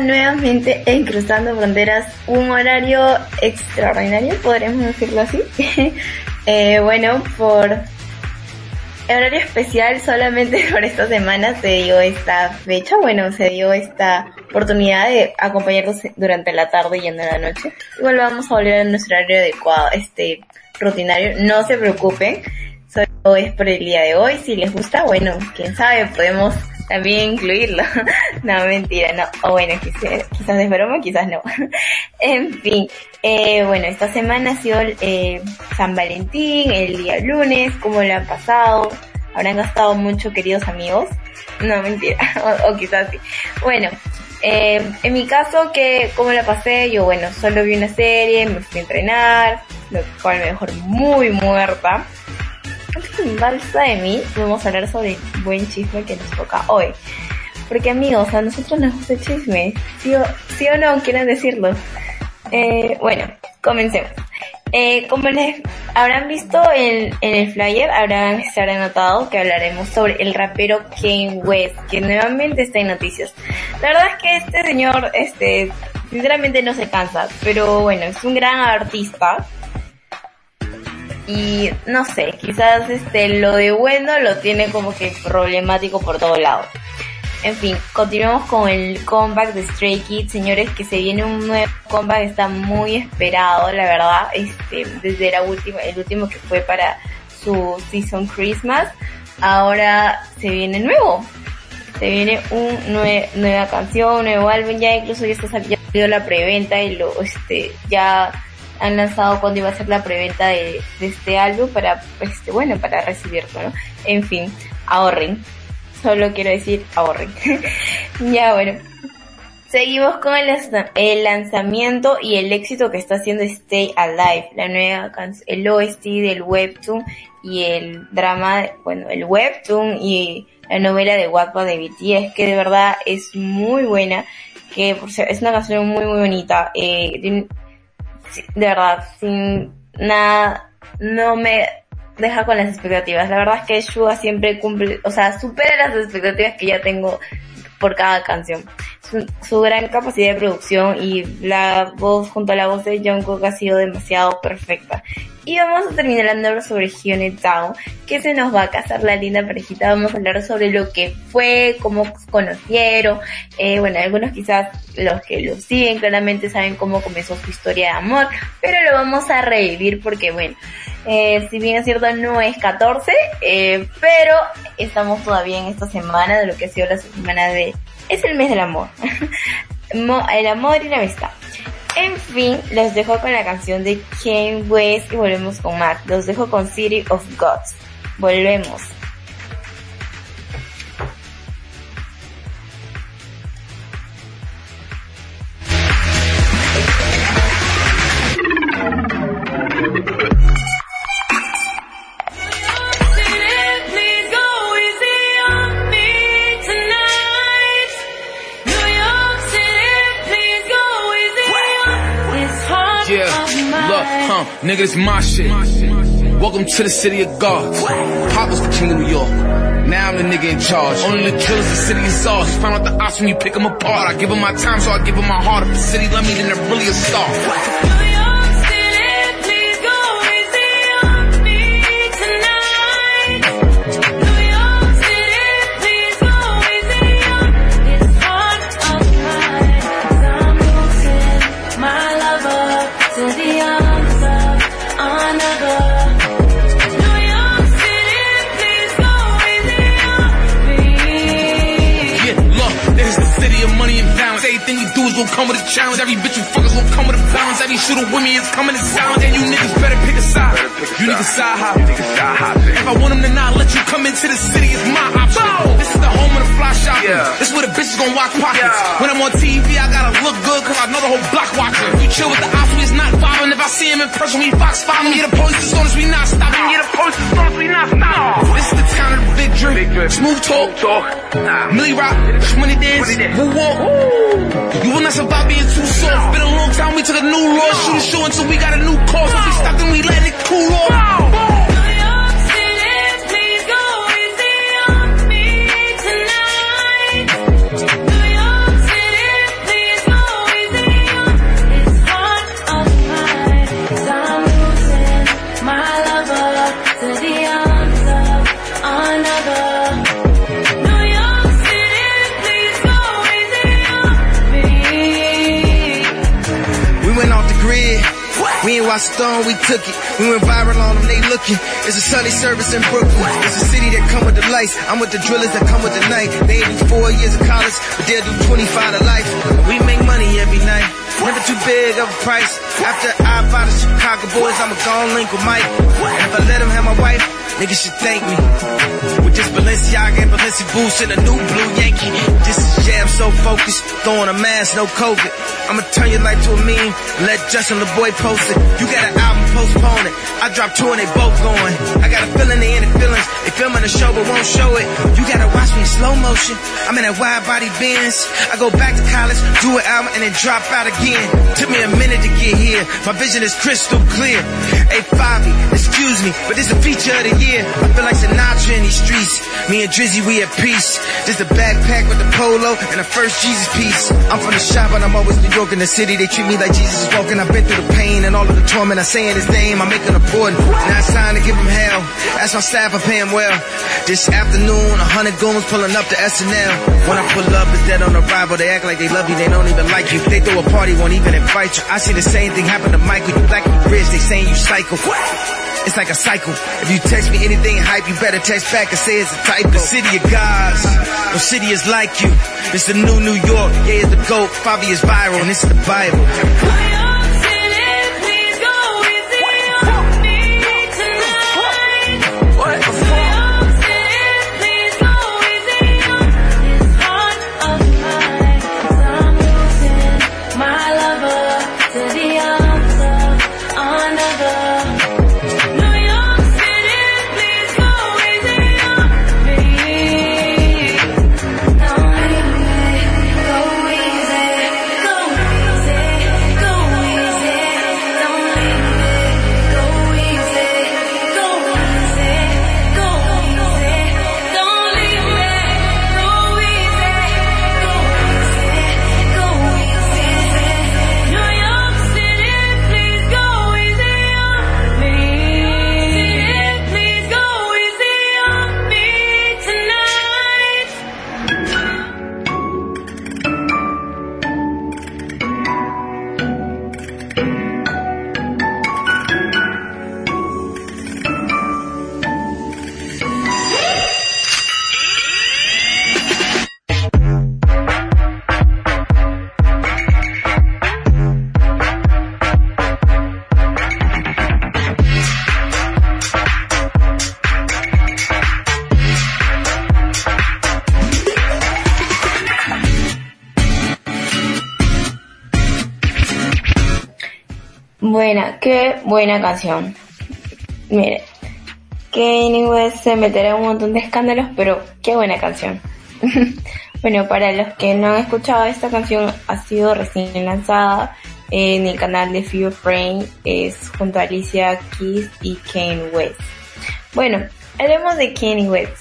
Nuevamente en Cruzando Fronteras, un horario extraordinario, podríamos decirlo así. eh, bueno, por horario especial solamente por esta semana se dio esta fecha, bueno, se dio esta oportunidad de acompañarlos durante la tarde y en la noche. Igual vamos a volver a nuestro horario adecuado, este rutinario, no se preocupen, solo es por el día de hoy, si les gusta, bueno, quién sabe, podemos también incluirlo. no, mentira, no. O bueno, quizás, quizás broma, quizás no. en fin, eh, bueno, esta semana ha sido eh, San Valentín, el día lunes, ¿cómo lo han pasado? ¿Habrán gastado mucho, queridos amigos? No, mentira. o, quizás sí. Bueno, eh, en mi caso, que ¿cómo la pasé? Yo, bueno, solo vi una serie, me fui a entrenar, lo cual me dejó muy muerta balsa de mí, vamos a hablar sobre el buen chisme que nos toca hoy. Porque amigos, a nosotros nos gusta el chisme, ¿sí o, ¿sí o no quieren decirlo? Eh, bueno, comencemos. Eh, como les habrán visto en, en el flyer, habrán, se habrán notado que hablaremos sobre el rapero Kane West, que nuevamente está en noticias. La verdad es que este señor, este, sinceramente no se cansa, pero bueno, es un gran artista y no sé, quizás este lo de bueno lo tiene como que problemático por todos lados. En fin, continuamos con el comeback de Stray Kids, señores, que se viene un nuevo comeback, está muy esperado, la verdad, este, desde la última, el último que fue para su Season Christmas, ahora se viene nuevo, se viene un nueva canción, un nuevo álbum, ya incluso ya está saliendo la preventa y lo, este, ya han lanzado cuando iba a ser la preventa de, este álbum para, este, bueno, para recibirlo, ¿no? En fin, ahorren. Solo quiero decir ahorren. ya, bueno. Seguimos con el, el, lanzamiento y el éxito que está haciendo Stay Alive, la nueva el OST del webtoon y el drama, bueno, el webtoon y la novela de Wattpad de BTS, que de verdad es muy buena, que es una canción muy muy bonita. Eh, de verdad, sin nada, no me deja con las expectativas. La verdad es que Shua siempre cumple, o sea, supera las expectativas que ya tengo por cada canción. Su, gran capacidad de producción y la voz junto a la voz de Jungkook ha sido demasiado perfecta. Y vamos a terminar hablando sobre Hyun Town, que se nos va a casar la linda parejita. Vamos a hablar sobre lo que fue, cómo conocieron. Eh, bueno, algunos quizás los que lo siguen claramente saben cómo comenzó su historia de amor, pero lo vamos a revivir porque bueno, eh, si bien es cierto no es 14, eh, pero estamos todavía en esta semana de lo que ha sido la semana de... Es el mes del amor. el amor y la amistad. En fin, los dejo con la canción de Kane West y volvemos con Matt. Los dejo con City of Gods. Volvemos. Nigga, this my shit. Welcome to the city of God. Pop was the king of New York. Now I'm the nigga in charge. Only the killers, the city is ours. Find out the ops when you pick them apart. I give them my time, so I give them my heart. If the city love me, then they're really a star. Gon' come with a challenge. Every bitch you fuckers gon' come with a balance. Every shooter with me is coming to silence. And you niggas better pick a side. You niggas side hop. If I want them to not let you come into the city, it's my option. Bitches gon' watch pockets. When I'm on TV, I gotta look good cause I know the whole block watching. You chill with the ops, we is not vibing. If I see him in person, we fox five. Yeah, the police as soon as we not stopping. Yeah, the police as soon as we not stopping. This is the town of the big drip. Smooth talk. talk Millie rock. Money dance. Woo walk. You will not survive being too soft. Been a long time, we took a new law. Shoot a show until we got a new cause. If we stop, then we let it cool off. Stone, we took it. We went viral on them, they looking. It's a Sunday service in Brooklyn. It's a city that come with the lights. I'm with the drillers that come with the night. They do four years of college, but they'll do 25 to life. We make money every night. Never too big of a price. After I buy the Chicago boys, I'ma go link with Mike. And if I let him have my wife, niggas should thank me. With this Balenciaga and Balenci boots and a new blue Yankee. This is jam so focused, throwing a mask, no COVID. I'ma turn your life to a meme, let Justin LeBoy post it. You got an album, postpone it. I dropped two and they both going. I got a feeling they in the feelings. They filming the show but won't show it. You gotta watch me in slow motion. I'm in that wide body Benz. I go back to college, do an album and then drop out again. Took me a minute to get here. My vision is crystal clear. Hey Fabi, excuse me, but this is a feature of the year. I feel like Sinatra in these streets. Me and Drizzy, we at peace. Just a backpack with a polo and a first Jesus piece. I'm from the shop but I'm always New York in the city. They treat me like Jesus is walking. I've been through the pain and all of the torment. I say in his name, I make an important. Now it's time to give him hell. Ask my staff, I pay him well. This afternoon, a hundred goons pulling up to SNL. When I pull up, it's dead on arrival. They act like they love you, they don't even like you. They throw a party, won't even invite you. I see the same thing happen to Michael. You black and rich, they saying you psycho. It's like a cycle. If you text me anything hype, you better text back and say it's a typo. The city of gods, no city is like you. It's the new New York, yeah, it's the GOAT. Fabi is viral, and it's the Bible. Buena, canción. Mire, Kanye West se meterá un montón de escándalos, pero qué buena canción. bueno, para los que no han escuchado esta canción, ha sido recién lanzada en el canal de Fever Frame, es junto a Alicia Keys y Kanye West. Bueno, hablemos de Kanye West,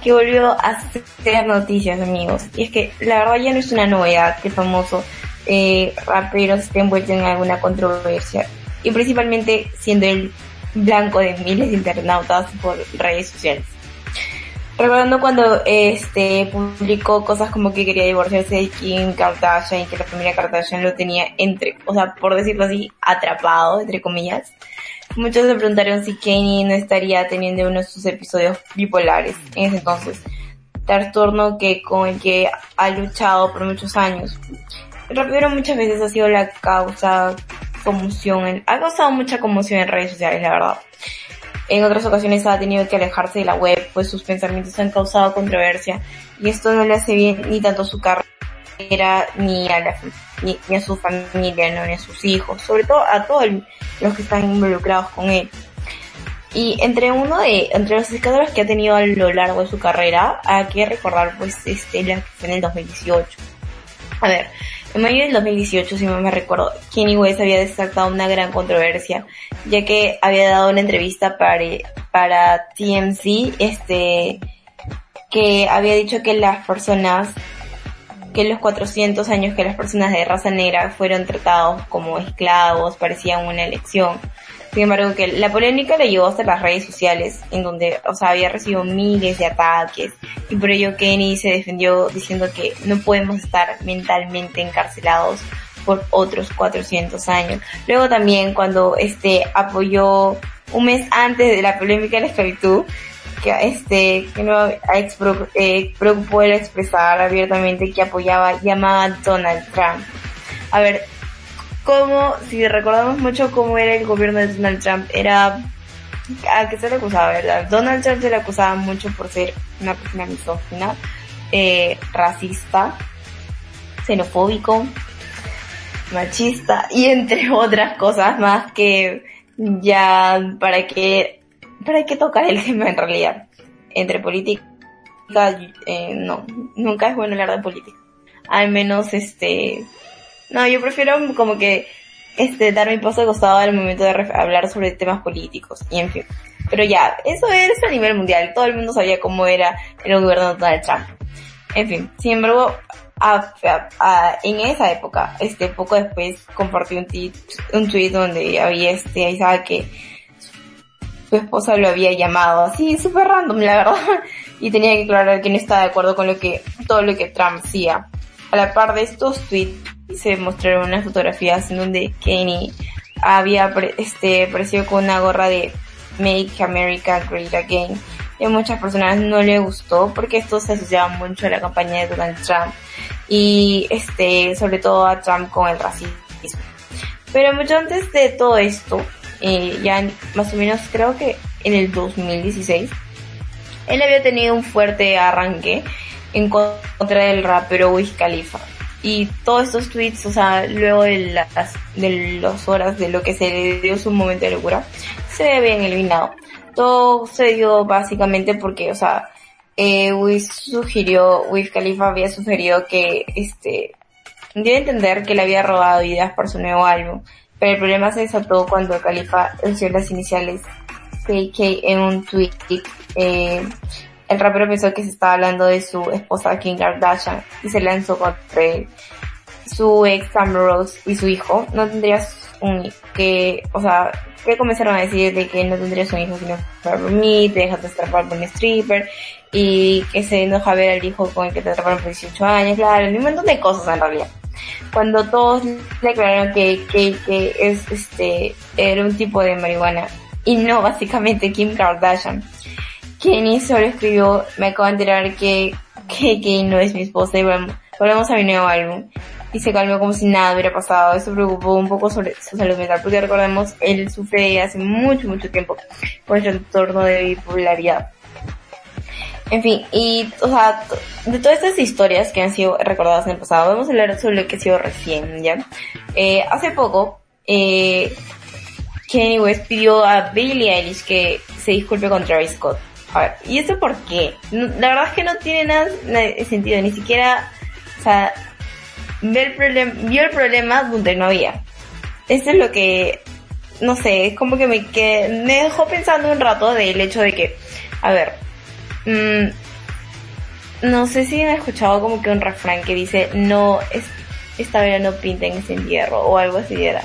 que volvió a hacer noticias, amigos. Y es que la verdad ya no es una novedad que famoso eh, raperos estén envueltos en alguna controversia y principalmente siendo el blanco de miles de internautas por redes sociales. Recordando cuando este publicó cosas como que quería divorciarse de Kim Kardashian y que la familia Kardashian lo tenía entre, o sea, por decirlo así, atrapado, entre comillas. Muchos se preguntaron si Kanye no estaría teniendo uno de sus episodios bipolares en ese entonces. Trastorno que con el que ha luchado por muchos años. El rapero muchas veces ha sido la causa conmoción, ha causado mucha conmoción en redes sociales, la verdad. En otras ocasiones ha tenido que alejarse de la web, pues sus pensamientos han causado controversia y esto no le hace bien ni tanto a su carrera ni a, la, ni, a su familia, no, ni a sus hijos, sobre todo a todos los que están involucrados con él. Y entre uno de, entre los escándalos que ha tenido a lo largo de su carrera, hay que recordar pues este, la que fue en el 2018. A ver, en mayo del 2018, si no me recuerdo, Kenny West había desatado una gran controversia, ya que había dado una entrevista para, para TMZ, este, que había dicho que las personas, que los 400 años que las personas de raza negra fueron tratados como esclavos parecían una elección. Sin embargo, que la polémica le llevó hasta las redes sociales, en donde, o sea, había recibido miles de ataques, y por ello Kenny se defendió diciendo que no podemos estar mentalmente encarcelados por otros 400 años. Luego también cuando este apoyó un mes antes de la polémica de la esclavitud, que este que no eh, preocupó el expresar abiertamente que apoyaba llamaba Donald Trump. A ver, como si recordamos mucho cómo era el gobierno de Donald Trump, era a qué se le acusaba, ¿verdad? Donald Trump se le acusaba mucho por ser una persona misógina, eh, racista, xenofóbico, machista y entre otras cosas más que ya para que para qué tocar el tema en realidad entre política eh, no nunca es bueno hablar de política al menos este no yo prefiero como que este dar mi paso de costado al momento de hablar sobre temas políticos y en fin. Pero ya eso es a nivel mundial. Todo el mundo sabía cómo era el gobierno de Donald Trump. En fin sin embargo en esa época, este, poco después compartió un tweet, un tweet donde había este, ahí sabe que su esposa lo había llamado así, súper random, la verdad, y tenía que aclarar que no estaba de acuerdo con lo que, todo lo que Trump hacía. A la par de estos tweets, se mostraron unas fotografías en donde Kenny había, este, aparecido con una gorra de Make America Great Again. Y a muchas personas no le gustó porque esto se asociaba mucho a la campaña de Donald Trump y este, sobre todo a Trump con el racismo. Pero mucho antes de todo esto, eh, ya más o menos creo que en el 2016, él había tenido un fuerte arranque en contra del rapero Wiz Khalifa. Y todos estos tweets, o sea, luego de las, de las horas de lo que se le dio su momento de locura, se habían eliminado. Todo se dio básicamente porque, o sea, eh, Wiz sugirió, Wiz Khalifa había sugerido que, este, dio a entender que le había robado ideas para su nuevo álbum, pero el problema se desató cuando Khalifa usó las iniciales KK en un tweet. Eh, el rapero pensó que se estaba hablando de su esposa Kim Kardashian y se lanzó contra él. Su ex Amber Rose y su hijo no tendrías un que, o sea, que comenzaron a decir de que no tendrías un hijo si no fuera por mí, te dejas de por un stripper y que se enoja ver al hijo con el que te atraparon por 18 años, claro, un montón de cosas en realidad. Cuando todos le aclararon que, que, que es este, era un tipo de marihuana y no básicamente Kim Kardashian. Kenny solo escribió, me acabo de enterar que, que, que no es mi esposa y volvemos a mi nuevo álbum. Y se calmó como si nada hubiera pasado. Eso preocupó un poco sobre su salud mental, porque recordemos, él sufre hace mucho, mucho tiempo por el trastorno de bipolaridad. En fin, y, o sea, de todas estas historias que han sido recordadas en el pasado, vamos a hablar sobre lo que ha sido recién, ¿ya? Eh, hace poco, eh, Kanye West pidió a Billie Eilish que se disculpe con Travis Scott. A ver, ¿y eso por qué? La verdad es que no tiene nada, sentido, ni siquiera, o sea, el, problema, vio el problema donde no había. Eso es lo que, no sé, es como que me, que me dejó pensando un rato del hecho de que, a ver, Mm, no sé si han escuchado como que un refrán que dice, no, es, esta vez no pinten ese entierro o algo así era.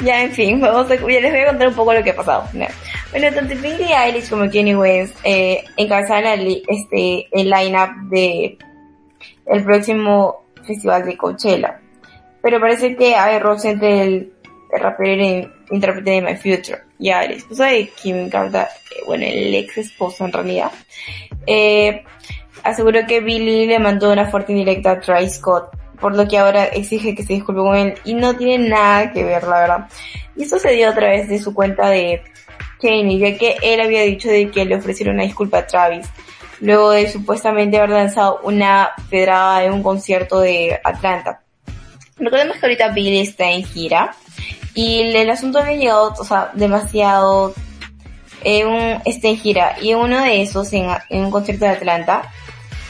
Ya, en fin, vamos a, ya les voy a contar un poco lo que ha pasado. Bueno, tanto Billie Eilish como Kenny West eh, encabezaron el, este, el line-up de el próximo festival de Coachella. Pero parece que hay roce entre el, el rapero y intérprete de My Future, ya la esposa de Kim Kardashian, bueno, el ex esposo en realidad, eh, aseguró que Billy le mandó una fuerte indirecta a Travis Scott, por lo que ahora exige que se disculpe con él y no tiene nada que ver, la verdad. Y esto se dio a través de su cuenta de Kanye, ya que él había dicho de que le ofrecieron una disculpa a Travis, luego de supuestamente haber lanzado una pedrada en un concierto de Atlanta. Recordemos que ahorita Billy está en gira y el, asunto había llegado, o sea, demasiado, eh, un, este en gira. Y uno de esos, en, un concierto de Atlanta,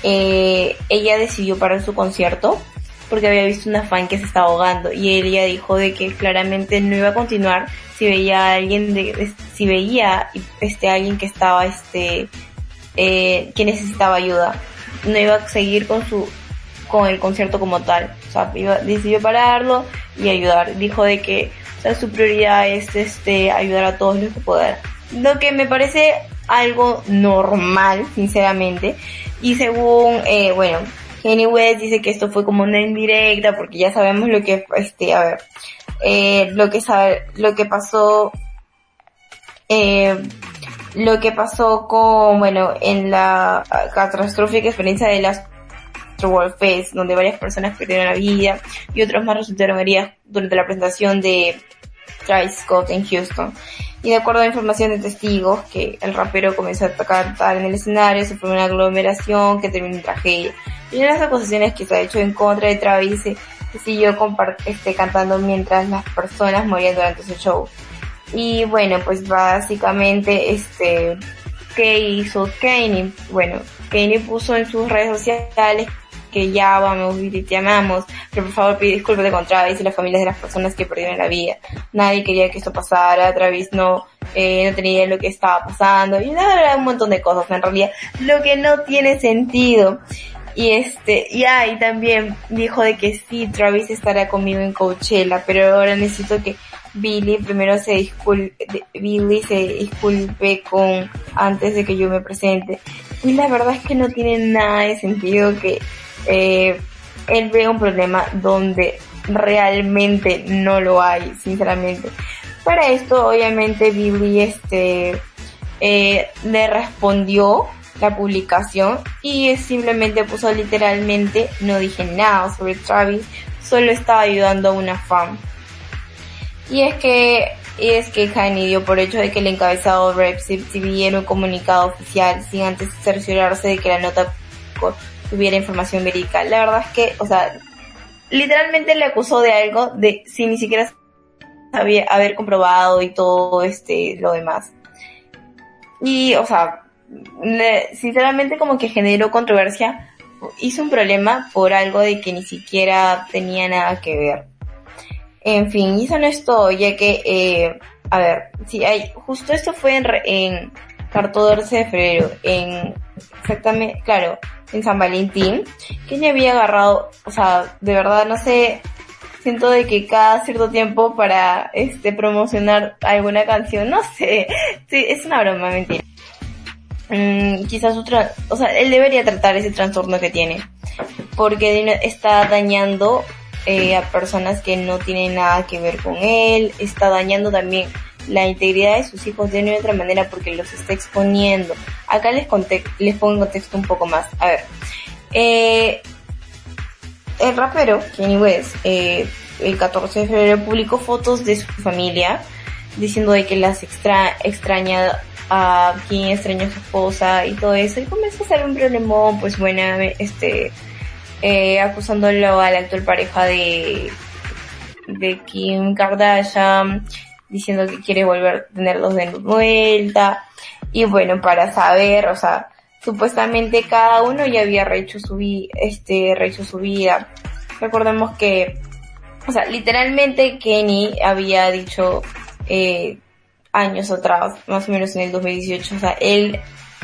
eh, ella decidió parar su concierto porque había visto una fan que se estaba ahogando y ella dijo de que claramente no iba a continuar si veía a alguien de, si veía este alguien que estaba este eh, que necesitaba ayuda no iba a seguir con su con el concierto como tal o sea iba, decidió pararlo y ayudar dijo de que su prioridad es este ayudar a todos los que puedan. Lo que me parece algo normal, sinceramente. Y según, eh, bueno, Kanye West dice que esto fue como una indirecta porque ya sabemos lo que, este, a ver, eh, lo que sabe, lo que pasó, eh, lo que pasó con, bueno, en la catastrófica experiencia de las World Fest, donde varias personas perdieron la vida y otros más resultaron heridas durante la presentación de Travis Scott en Houston. Y de acuerdo a información de testigos, que el rapero comenzó a cantar en el escenario, formó una aglomeración que terminó en tragedia. Y de las acusaciones que se ha hecho en contra de Travis se, siguió este, cantando mientras las personas morían durante su show. Y bueno, pues básicamente, este, ¿qué hizo Kanye? Bueno, Kanye puso en sus redes sociales que ya vamos y te amamos, pero por favor pide disculpas de Travis y las familias de las personas que perdieron la vida. Nadie quería que esto pasara, Travis no, eh, no tenía lo que estaba pasando y nada, un montón de cosas en realidad, lo que no tiene sentido. Y este, y ahí también dijo de que sí, Travis estará conmigo en Coachella, pero ahora necesito que Billy primero se disculpe, Billy se disculpe con, antes de que yo me presente. Y la verdad es que no tiene nada de sentido que eh, él ve un problema donde realmente no lo hay, sinceramente. Para esto, obviamente, Billy este, eh, le respondió la publicación y simplemente puso literalmente, no dije nada sobre Travis, solo estaba ayudando a una fan. Y es que, y es que Kanye dio por hecho de que el encabezado Rep TV un comunicado oficial sin antes cerciorarse de que la nota tuviera información verídica. La verdad es que, o sea, literalmente le acusó de algo de sin ni siquiera sabía haber comprobado y todo este lo demás. Y, o sea, sinceramente como que generó controversia, hizo un problema por algo de que ni siquiera tenía nada que ver. En fin, hizo esto ya que, eh, a ver, si hay, justo esto fue en, en 14 de febrero, en, exactamente, claro, en San Valentín, que ella había agarrado, o sea, de verdad no sé, siento de que cada cierto tiempo para este promocionar alguna canción, no sé, sí, es una broma, mentira. Mm, quizás otra, o sea, él debería tratar ese trastorno que tiene, porque está dañando eh, a personas que no tienen nada que ver con él, está dañando también la integridad de sus hijos de una u otra manera porque los está exponiendo. Acá les, les pongo en contexto un poco más. A ver, eh, el rapero Kenny West eh, el 14 de febrero publicó fotos de su familia diciendo de que las extra extraña a quien extraña a su esposa y todo eso y comenzó a hacer un problemón pues bueno este eh, acusándolo a la actual pareja de de Kim Kardashian diciendo que quiere volver a tenerlos de vuelta. Y bueno, para saber, o sea, supuestamente cada uno ya había rehecho su, este, rehecho su vida. Recordemos que, o sea, literalmente Kenny había dicho, eh, años atrás, más o menos en el 2018, o sea, él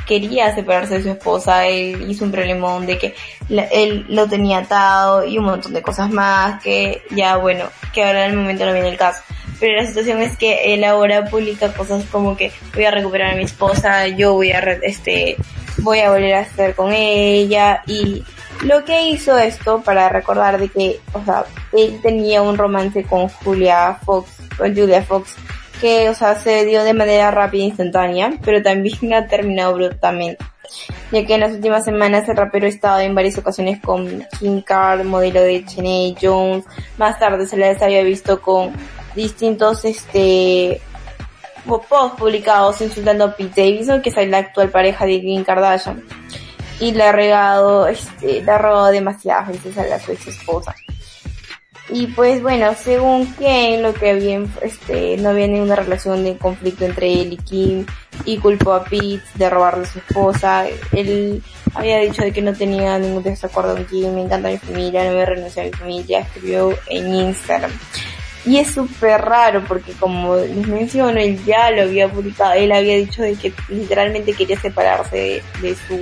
quería separarse de su esposa, él hizo un problemón de que él lo tenía atado y un montón de cosas más que ya bueno, que ahora en el momento no viene el caso pero la situación es que él ahora publica cosas como que voy a recuperar a mi esposa, yo voy a, este, voy a volver a estar con ella y lo que hizo esto para recordar de que, o sea, él tenía un romance con Julia Fox, con Julia Fox, que, o sea, se dio de manera rápida e instantánea, pero también ha terminado brutalmente. Ya que en las últimas semanas el rapero ha estado en varias ocasiones con Kim Carr, modelo de Cheney Jones, más tarde se les había visto con distintos este posts publicados insultando a Pete Davidson, que es la actual pareja de Kim Kardashian. Y le ha regado, este, le ha robado demasiadas veces a la su ex esposa. Y pues bueno, según Ken, lo que había, este, no había ninguna relación de conflicto entre él y Kim, y culpó a Pete de robarle a su esposa. Él había dicho de que no tenía ningún desacuerdo con Kim, me encanta mi familia, no voy a renunciar a mi familia, escribió en Instagram. Y es súper raro porque como les menciono, él ya lo había publicado, él había dicho de que literalmente quería separarse de, su,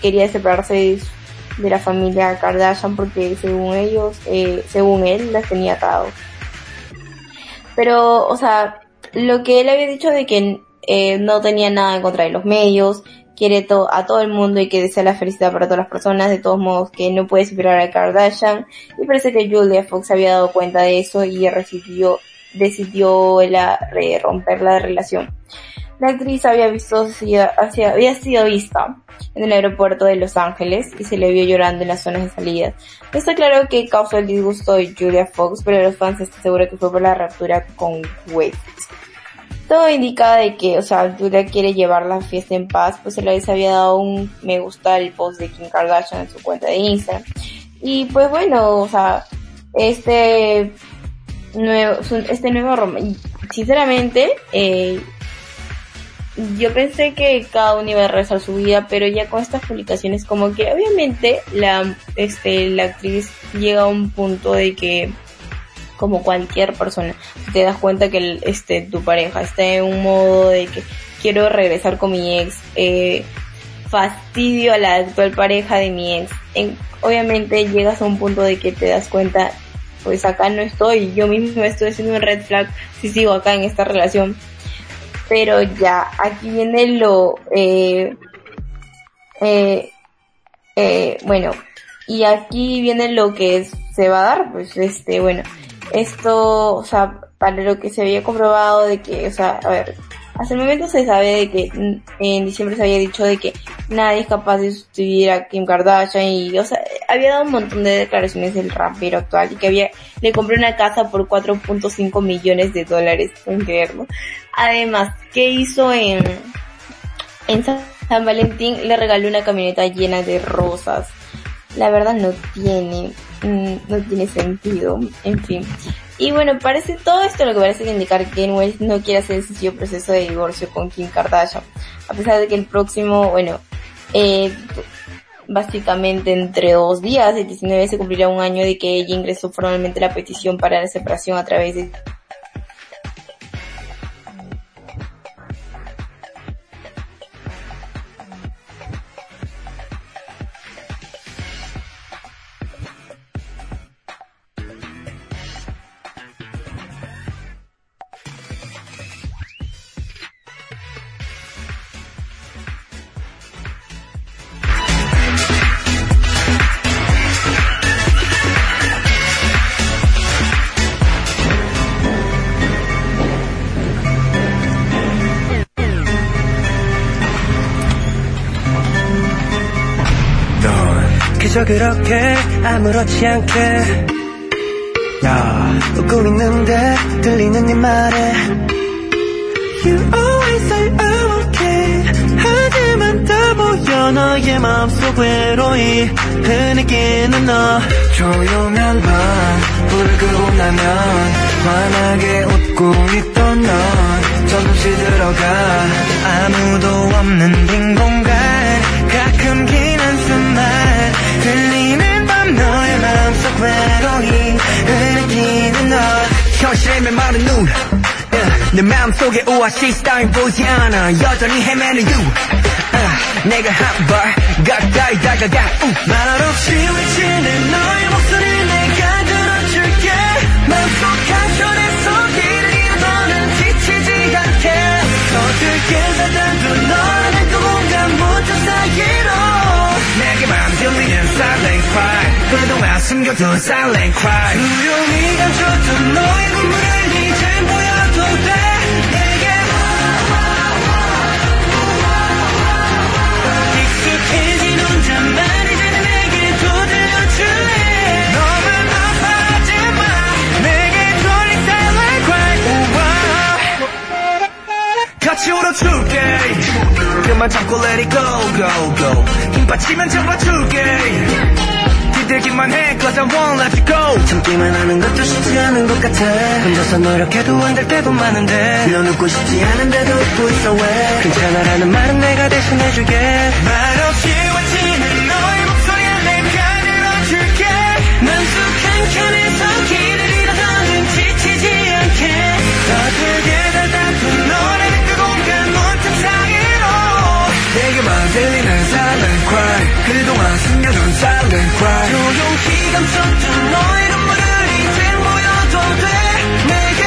quería separarse de, la familia Kardashian porque según ellos, eh, según él, las tenía atado. Pero, o sea, lo que él había dicho de que eh, no tenía nada en contra de los medios, quiere a todo el mundo y que desea la felicidad para todas las personas, de todos modos que no puede superar a Kardashian y parece que Julia Fox había dado cuenta de eso y decidió, decidió la, romper la relación. La actriz había visto, había sido vista en el aeropuerto de Los Ángeles y se le vio llorando en las zonas de salida. Está claro que causó el disgusto de Julia Fox, pero los fans están seguros que fue por la ruptura con Wade. Todo indica de que, o sea, Julia quiere llevar la fiesta en paz, pues se les había dado un me gusta al post de Kim Kardashian en su cuenta de Instagram. Y pues bueno, o sea, este nuevo, este nuevo sinceramente, eh, yo pensé que cada uno iba a rezar su vida, pero ya con estas publicaciones como que obviamente la, este, la actriz llega a un punto de que como cualquier persona, te das cuenta que este, tu pareja está en un modo de que quiero regresar con mi ex, eh, fastidio a la actual pareja de mi ex, obviamente llegas a un punto de que te das cuenta, pues acá no estoy, yo mismo estoy haciendo un red flag si sigo acá en esta relación. Pero ya aquí viene lo eh, eh, eh, bueno y aquí viene lo que se va a dar pues este bueno esto o sea para lo que se había comprobado de que o sea a ver hasta el momento se sabe de que en diciembre se había dicho de que nadie es capaz de sustituir a Kim Kardashian y, o sea, había dado un montón de declaraciones del rapero actual y que había, le compró una casa por 4.5 millones de dólares, pueden creerlo. Además, ¿qué hizo en, en San Valentín? Le regaló una camioneta llena de rosas. La verdad no tiene, mm, no tiene sentido, en fin. Y bueno, parece todo esto lo que parece indicar que West no quiere hacer el sencillo proceso de divorcio con Kim Kardashian. A pesar de que el próximo, bueno, eh, básicamente entre dos días, el 19 se cumplirá un año de que ella ingresó formalmente la petición para la separación a través de 아무렇지 않게. 야 웃고 있는데 들리는 네 말에 You always say I'm okay. 하지만 다 보여 너의 마음속 외로이. 흐느끼는 너. 조용한 밤 불을 끄고 나면 환하게 웃고 있던 넌 조금씩 들어가. 아무도 없는 빈 공간. 가끔 긴 외로이 흐느끼는 너. 현실의 메마른 눈. 내 마음속에 오아시스 따윈 보이지 않아. 여전히 헤매는 you. Uh, 내가 한 발 가까이 다가가. Uh. 말없이 외치는 너의 목소리 내가 들어줄게. 마음속 한켠에서 숨겨둔 silent cry. 조용히 감춰둔 너의 눈물을 이젠 보여도 돼. 내게 익숙해진 혼잣말 이제는 내게도 들려줄래 너만 아파하지 마. 내게 돌린 silent cry. 같이 울어줄게. 그만 잡고 let it go go go. 힘 빠지면 잡아줄게 기대기만 해 cause I won't let you go 참기만 하는 것도 쉽지 않은 것 같아. 혼자서 노력해도 안 될 때도 많은데. 넌 웃고 싶지 않은데도 웃고 있어 왜? 괜찮아라는 말은 내가 대신해줄게. 말없 그동안 숨겨둔 silent cry. 조용히 감췄던 너의 눈물을 이젠 보여도 돼. 내게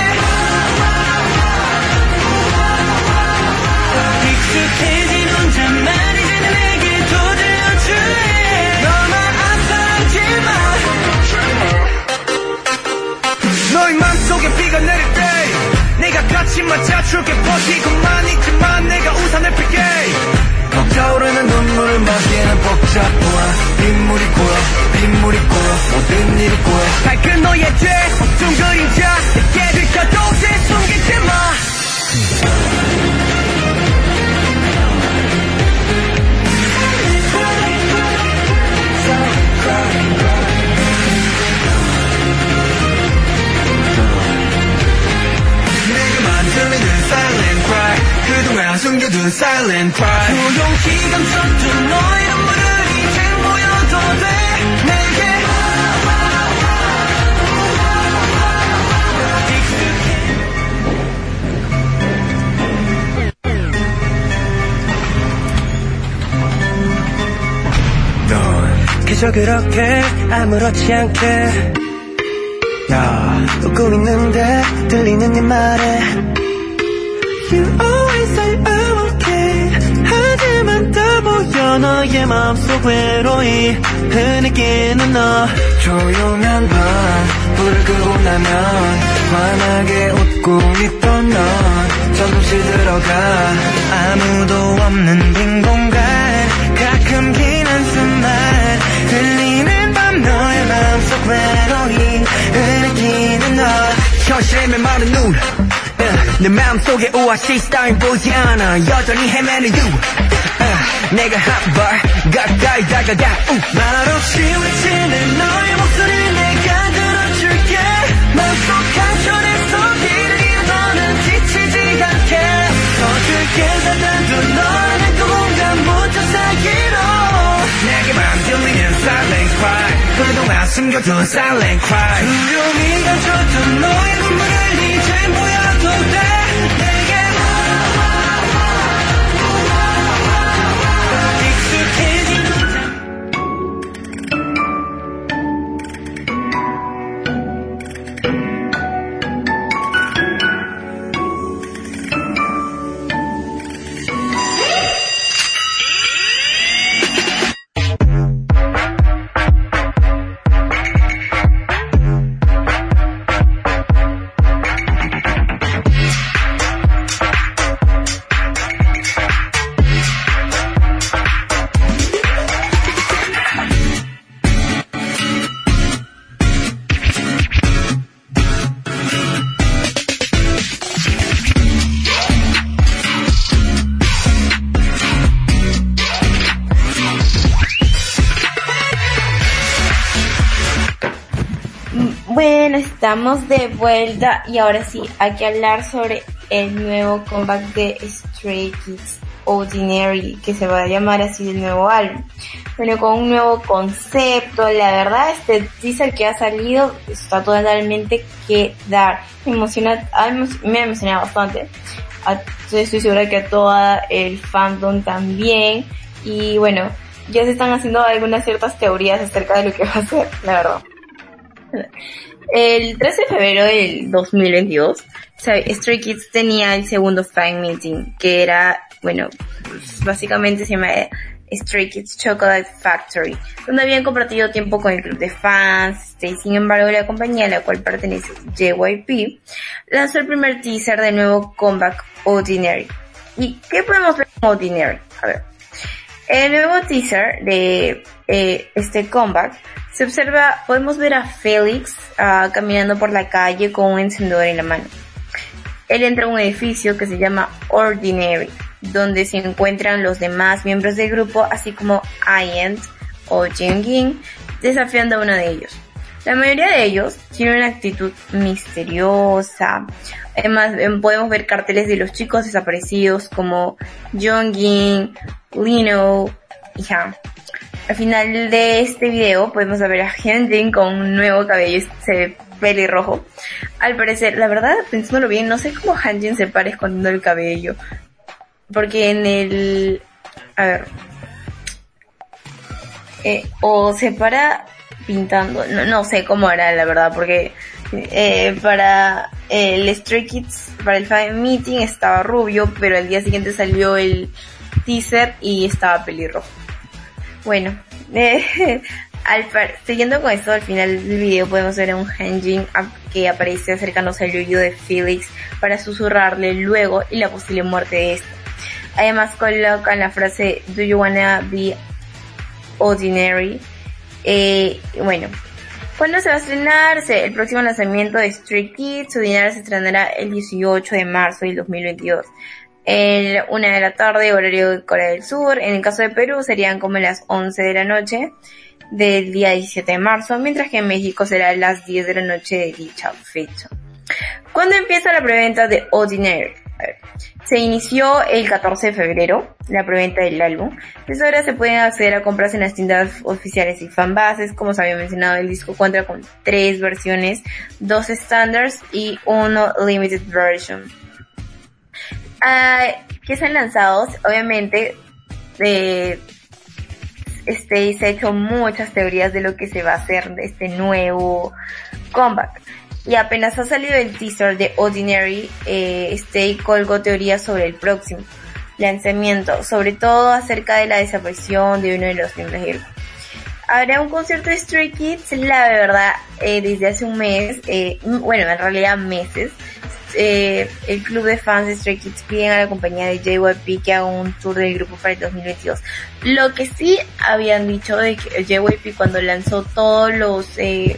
익숙해진 혼자만 이제는 내게 더 들려줄래 너만 안사랑지마. 너의 맘속에 비가 내릴 맞출게 버티고만 있지만 내가 우산을 필게. 벅차오르는 눈물을 막기는 복잡보아 빗물이 고여 빗물이 고여 모든 일이 고여. 밝은 너의 죄 어둠 그림자 내게 들켜도 돼 숨기지 마 숨겨둔 silent cry 조용히 감췄던 너의 눈물을 이제 보여도 돼. 내게 넌 그저 그렇게 아무렇지 않게. 야 웃고 있는데 들리는 네 말에 You 너의 마음속 외로이 흐느끼는 너. 조용한 밤 불을 끄고 나면 환하게 웃고 있던 넌 조금씩 들어가 아무도 없는 빈 공간 가끔 긴 한숨만 들리는 밤 너의 마음속 외로이 흐느끼는 너. 현실의 메마른 눈 어, 내 마음속에 오아시스 따윈 보이지 않아. 여전히 헤매는 you. 어, 내가 한 발 가까이 다가가. 우. 말없이 외치는 너의 목소리 내가 들어줄게. 마음속 한켠에서 길을 잃어 너는 지치지 않게. 서툴게 살단도 너는 누군가부터 사기로. 내게만 들리는 silent cry. 그동안 숨겨둔 silent cry. 두려움이 감췄던 너의 눈물을 이제 보여도 돼 estamos de vuelta y ahora sí, hay que hablar sobre el nuevo comeback de Stray Kids Ordinary, que se va a llamar así el nuevo álbum. Bueno, con un nuevo concepto, la verdad este teaser que ha salido está totalmente que dar. Me emociona, me ha emocionado bastante. Estoy segura que a toda el fandom también. Y bueno, ya se están haciendo algunas ciertas teorías acerca de lo que va a ser, la verdad. El 13 de febrero del 2022, o sea, Stray Kids tenía el segundo fan meeting, que era, bueno, pues, básicamente se llama eh, Stray Kids Chocolate Factory, donde habían compartido tiempo con el club de fans, este, y sin embargo la compañía a la cual pertenece JYP, lanzó el primer teaser del nuevo comeback Ordinary. ¿Y qué podemos ver con Ordinary? A ver. En el nuevo teaser de eh, este comeback se observa, podemos ver a Félix ah, caminando por la calle con un encendedor en la mano. Él entra a un edificio que se llama Ordinary, donde se encuentran los demás miembros del grupo, así como Iant o Jingin, desafiando a uno de ellos. La mayoría de ellos tienen una actitud misteriosa. Además, em, podemos ver carteles de los chicos desaparecidos como Jongin, Lino y Han. Al final de este video podemos ver a Hyunjin con un nuevo cabello, se pelirrojo. Al parecer, la verdad, pensándolo bien, no sé cómo Hanjin se para escondiendo el cabello. Porque en el... A ver. Eh, o se para pintando, no, no sé cómo hará la verdad, porque eh, para el Stray Kids, para el fan meeting estaba rubio, pero al día siguiente salió el teaser y estaba pelirrojo. Bueno, eh, al siguiendo con esto, al final del video podemos ver a un Henjin que aparece acercándose al oído de Felix para susurrarle luego y la posible muerte de este. Además colocan la frase Do you wanna be ordinary? Eh, bueno, ¿cuándo se va a estrenarse? El próximo lanzamiento de Street Kids, su dinero se estrenará el 18 de marzo del 2022. En una de la tarde, horario de Corea del Sur. En el caso de Perú serían como las 11 de la noche del día 17 de marzo, mientras que en México será las 10 de la noche de dicha fecha. ¿Cuándo empieza la preventa de Ordinary? Se inició el 14 de febrero, la preventa del álbum. Desde ahora se pueden acceder a compras en las tiendas oficiales y fanbases. Como se había mencionado, el disco cuenta con tres versiones, dos standards y uno limited version. Ah, que se han lanzado, obviamente, eh, este, se ha hecho muchas teorías de lo que se va a hacer de este nuevo comeback. Y apenas ha salido el teaser de Ordinary, eh, Stay colgó teorías sobre el próximo lanzamiento, sobre todo acerca de la desaparición de uno de los miembros del grupo. Habrá un concierto de Stray Kids, la verdad, eh, desde hace un mes, eh, bueno, en realidad meses, eh, el club de fans de Stray Kids piden a la compañía de JYP que haga un tour del grupo para el 2022. Lo que sí habían dicho de que JYP cuando lanzó todos los eh,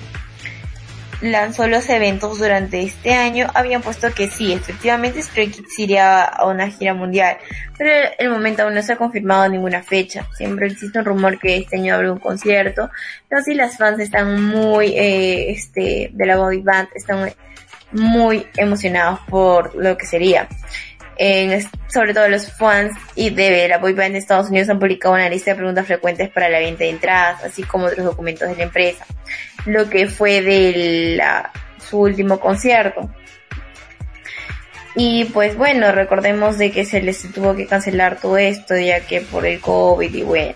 lanzó los eventos durante este año, habían puesto que sí, efectivamente Stray Kids iría a una gira mundial, pero en el momento aún no se ha confirmado ninguna fecha. Siempre existe un rumor que este año habrá un concierto, pero sí las fans están muy, eh, este, de la body band, están muy emocionados por lo que sería. sobre todo los fans y de la boy band de Estados Unidos han publicado una lista de preguntas frecuentes para la venta de entradas, así como otros documentos de la empresa, lo que fue de su último concierto. Y pues bueno, recordemos de que se les tuvo que cancelar todo esto, ya que por el COVID y bueno.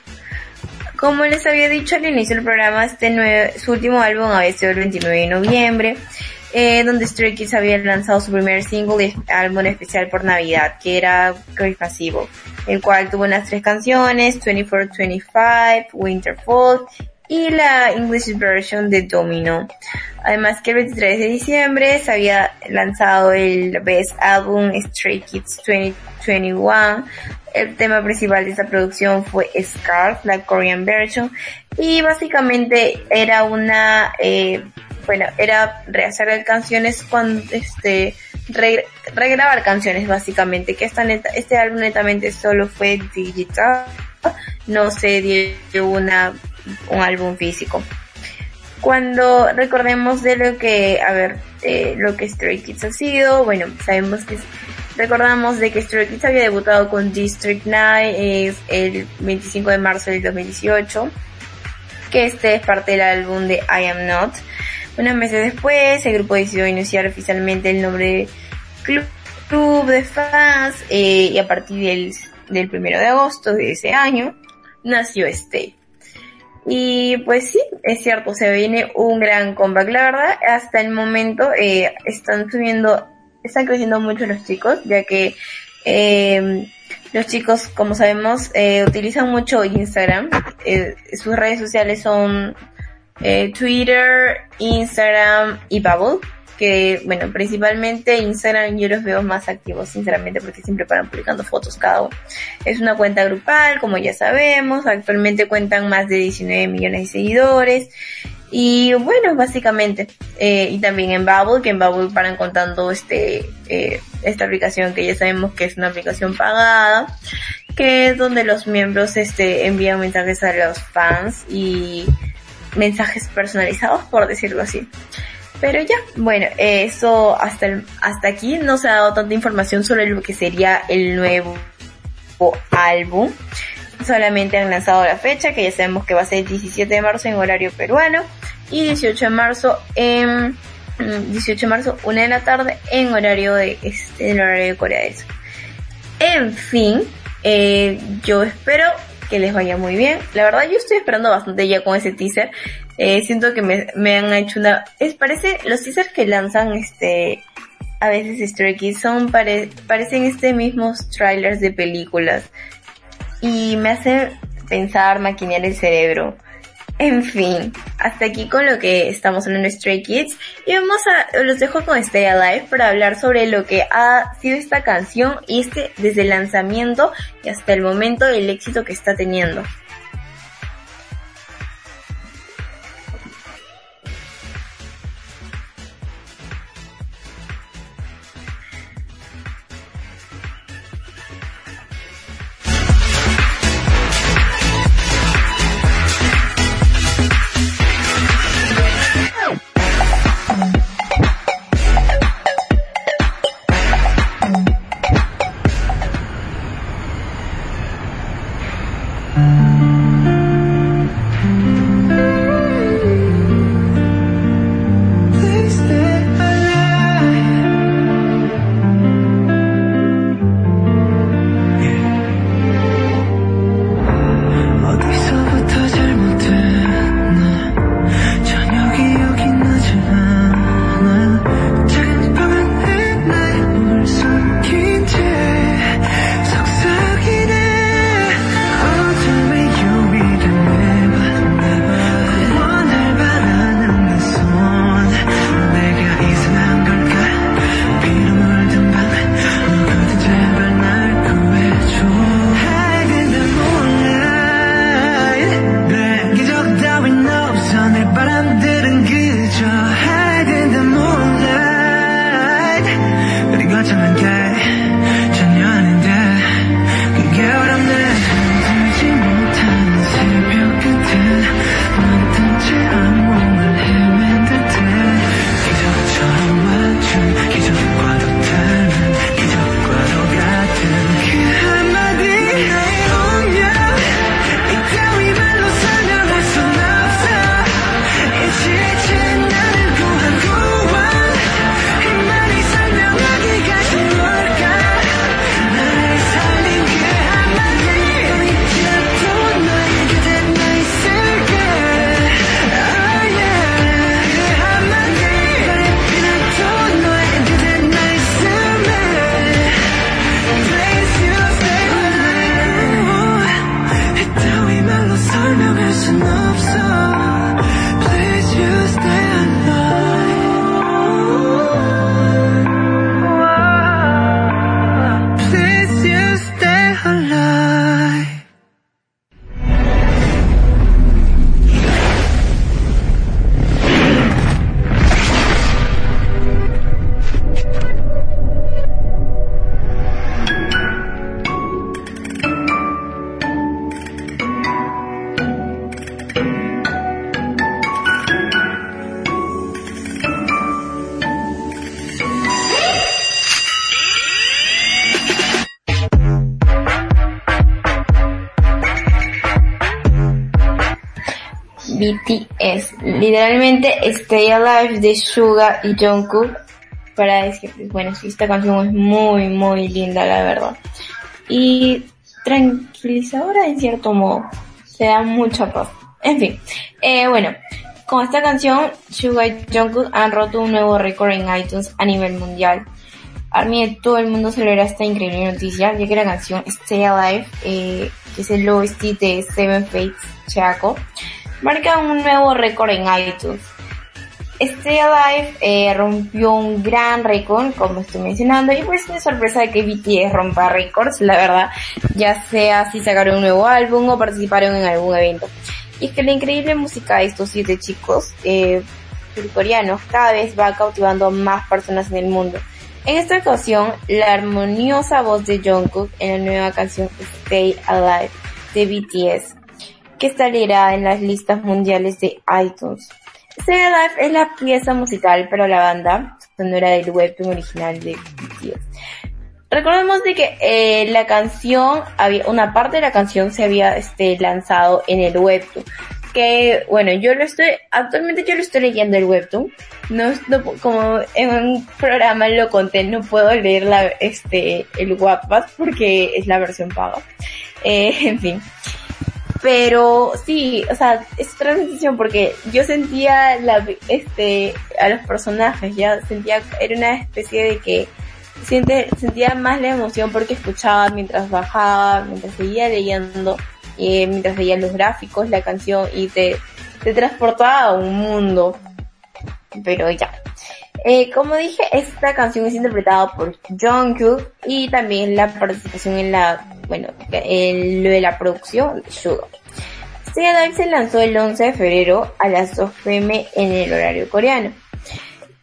Como les había dicho al inicio del programa, este su último álbum había sido el 29 de noviembre eh, donde Stray Kids había lanzado su primer single y álbum especial por Navidad, que era Christmas Evil, el cual tuvo unas tres canciones, 24-25, Winterfall y la English version de Domino. Además que el 23 de diciembre se había lanzado el Best Album Stray Kids 2021. El tema principal de esta producción fue Scarf, la Korean version, y básicamente era una eh, bueno, era rehacer canciones cuando, este, regrabar canciones básicamente, que esta neta, este álbum netamente solo fue digital, no se dio una, un álbum físico. Cuando recordemos de lo que, a ver, eh, lo que Stray Kids ha sido, bueno, sabemos que recordamos de que Stray Kids había debutado con District 9 es el 25 de marzo del 2018, que este es parte del álbum de I Am Not. Unos meses después, el grupo decidió iniciar oficialmente el nombre Club, Club de Fans eh, y a partir del, del primero de agosto de ese año nació Stay. Y pues sí, es cierto, se viene un gran comeback. La verdad, hasta el momento eh, están subiendo, están creciendo mucho los chicos, ya que eh, los chicos, como sabemos, eh, utilizan mucho Instagram. Eh, sus redes sociales son eh, Twitter, Instagram y Bubble. Que, bueno, principalmente Instagram yo los veo más activos, sinceramente, porque siempre paran publicando fotos cada uno. Es una cuenta grupal, como ya sabemos. Actualmente cuentan más de 19 millones de seguidores. Y bueno, básicamente, eh, y también en Bubble, que en Bubble paran contando este, eh, esta aplicación que ya sabemos que es una aplicación pagada, que es donde los miembros este, envían mensajes a los fans y mensajes personalizados, por decirlo así. Pero ya, bueno, eso hasta, hasta aquí no se ha dado tanta información sobre lo que sería el nuevo álbum. Solamente han lanzado la fecha, que ya sabemos que va a ser el 17 de marzo en horario peruano y 18 de marzo en 18 mm, de marzo, una de la tarde en horario de este, en horario de Corea del Sur. En fin, eh, yo espero que les vaya muy bien. La verdad yo estoy esperando bastante ya con ese teaser. Eh, siento que me, han hecho una... Es, parece, los teasers que lanzan este... A veces Stray son, pare, parecen este mismos trailers de películas. Y me hace pensar, maquinear el cerebro. En fin, hasta aquí con lo que estamos de Stray Kids y vamos a, los dejo con Stay Alive para hablar sobre lo que ha sido esta canción y este desde el lanzamiento y hasta el momento el éxito que está teniendo. BTS. Stay Alive de Suga y Jungkook. Para decirles, bueno, esta canción es muy, muy linda, la verdad. Y tranquilizadora en cierto modo. Se da mucha paz. En fin. Eh, bueno, con esta canción, Suga y Jungkook han roto un nuevo récord en iTunes a nivel mundial. Army todo el mundo celebra esta increíble noticia, ya que la canción Stay Alive, eh, que es el OST de Seven Fates Chaco, marca un nuevo récord en iTunes. Stay Alive eh, rompió un gran récord, como estoy mencionando, y pues es sorpresa que BTS rompa récords, la verdad, ya sea si sacaron un nuevo álbum o participaron en algún evento. Y es que la increíble música de estos siete chicos eh, surcoreanos cada vez va cautivando a más personas en el mundo. En esta ocasión, la armoniosa voz de Jungkook en la nueva canción Stay Alive de BTS que estará en las listas mundiales de iTunes. Stay Alive es la pieza musical para la banda sonora del webtoon original de BTS. Recordemos de que eh, la canción, había, una parte de la canción se había este, lanzado en el webtoon. Que, bueno, yo lo estoy, actualmente yo lo estoy leyendo el webtoon. No, como en un programa lo conté, no puedo leer la, este, el Wattpad porque es la versión paga. Eh, en fin. Pero sí, o sea, es otra sensación porque yo sentía la, este, a los personajes, ya sentía, era una especie de que siente, sentía más la emoción porque escuchaba mientras bajaba, mientras seguía leyendo, eh, mientras veía los gráficos, la canción y te, te transporta a un mundo. Pero ya. Eh, como dije, esta canción es interpretada por Jungkook y también la participación en la, bueno, en lo de la producción de Suga. Este Live se lanzó el 11 de febrero a las 2 pm en el horario coreano.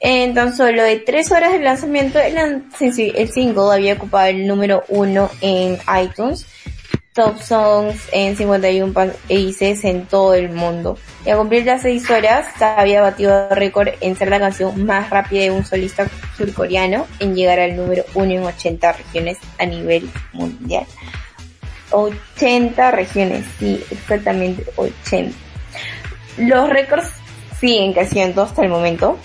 En tan solo de 3 horas de lanzamiento, el, el single había ocupado el número 1 en iTunes Top Songs en 51 países en todo el mundo. Y a cumplir las 6 horas, había batido récord en ser la canción más rápida de un solista surcoreano en llegar al número 1 en 80 regiones a nivel mundial. 80 regiones, sí, exactamente 80. Los récords siguen creciendo hasta el momento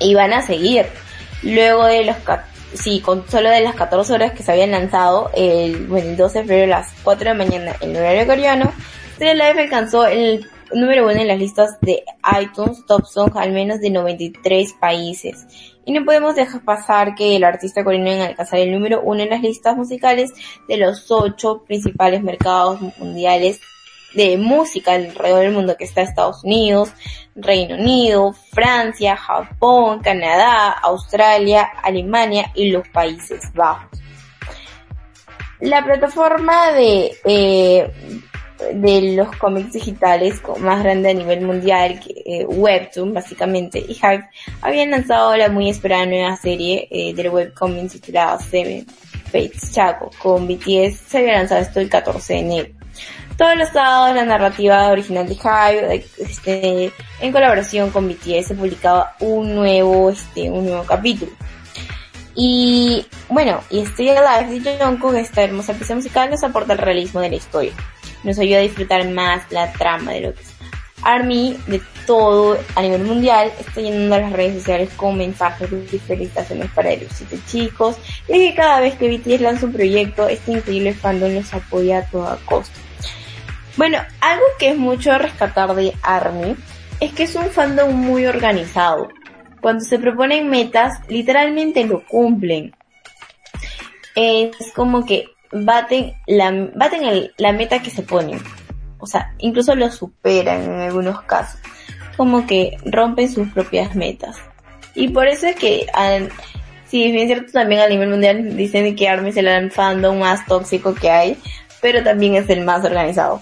y van a seguir. Luego de los sí, con solo de las 14 horas que se habían lanzado el, bueno, el 12 de febrero a las 4 de la mañana en el horario coreano, Stay Life alcanzó el número uno en las listas de iTunes Top Songs al menos de 93 países. Y no podemos dejar pasar que el artista coreano en alcanzar el número uno en las listas musicales de los ocho principales mercados mundiales de música alrededor del mundo que está Estados Unidos, Reino Unido, Francia, Japón, Canadá, Australia, Alemania y los Países Bajos. La plataforma de, eh, de los cómics digitales más grande a nivel mundial, eh, Webtoon básicamente, y Hive, habían lanzado la muy esperada nueva serie eh, del webcomic titulada Seven Fates Chaco. Con BTS se había lanzado esto el 14 de enero. Todos los sábados la narrativa original de Hive, este, en colaboración con BTS, se publicaba un nuevo, este, un nuevo capítulo. Y bueno, y este Live de Jungkook, esta hermosa pieza musical, nos aporta el realismo de la historia. Nos ayuda a disfrutar más la trama de lo que es. ARMY, de todo a nivel mundial, está llenando las redes sociales con mensajes de felicitaciones para los siete chicos, y que cada vez que BTS lanza un proyecto, este increíble fandom los apoya a toda costa. Bueno, algo que es mucho rescatar de ARMY es que es un fandom muy organizado. Cuando se proponen metas, literalmente lo cumplen. Es como que baten la, baten la meta que se ponen. O sea, incluso lo superan en algunos casos. Como que rompen sus propias metas. Y por eso es que, si es bien cierto, también a nivel mundial dicen que ARMY es el fandom más tóxico que hay, pero también es el más organizado.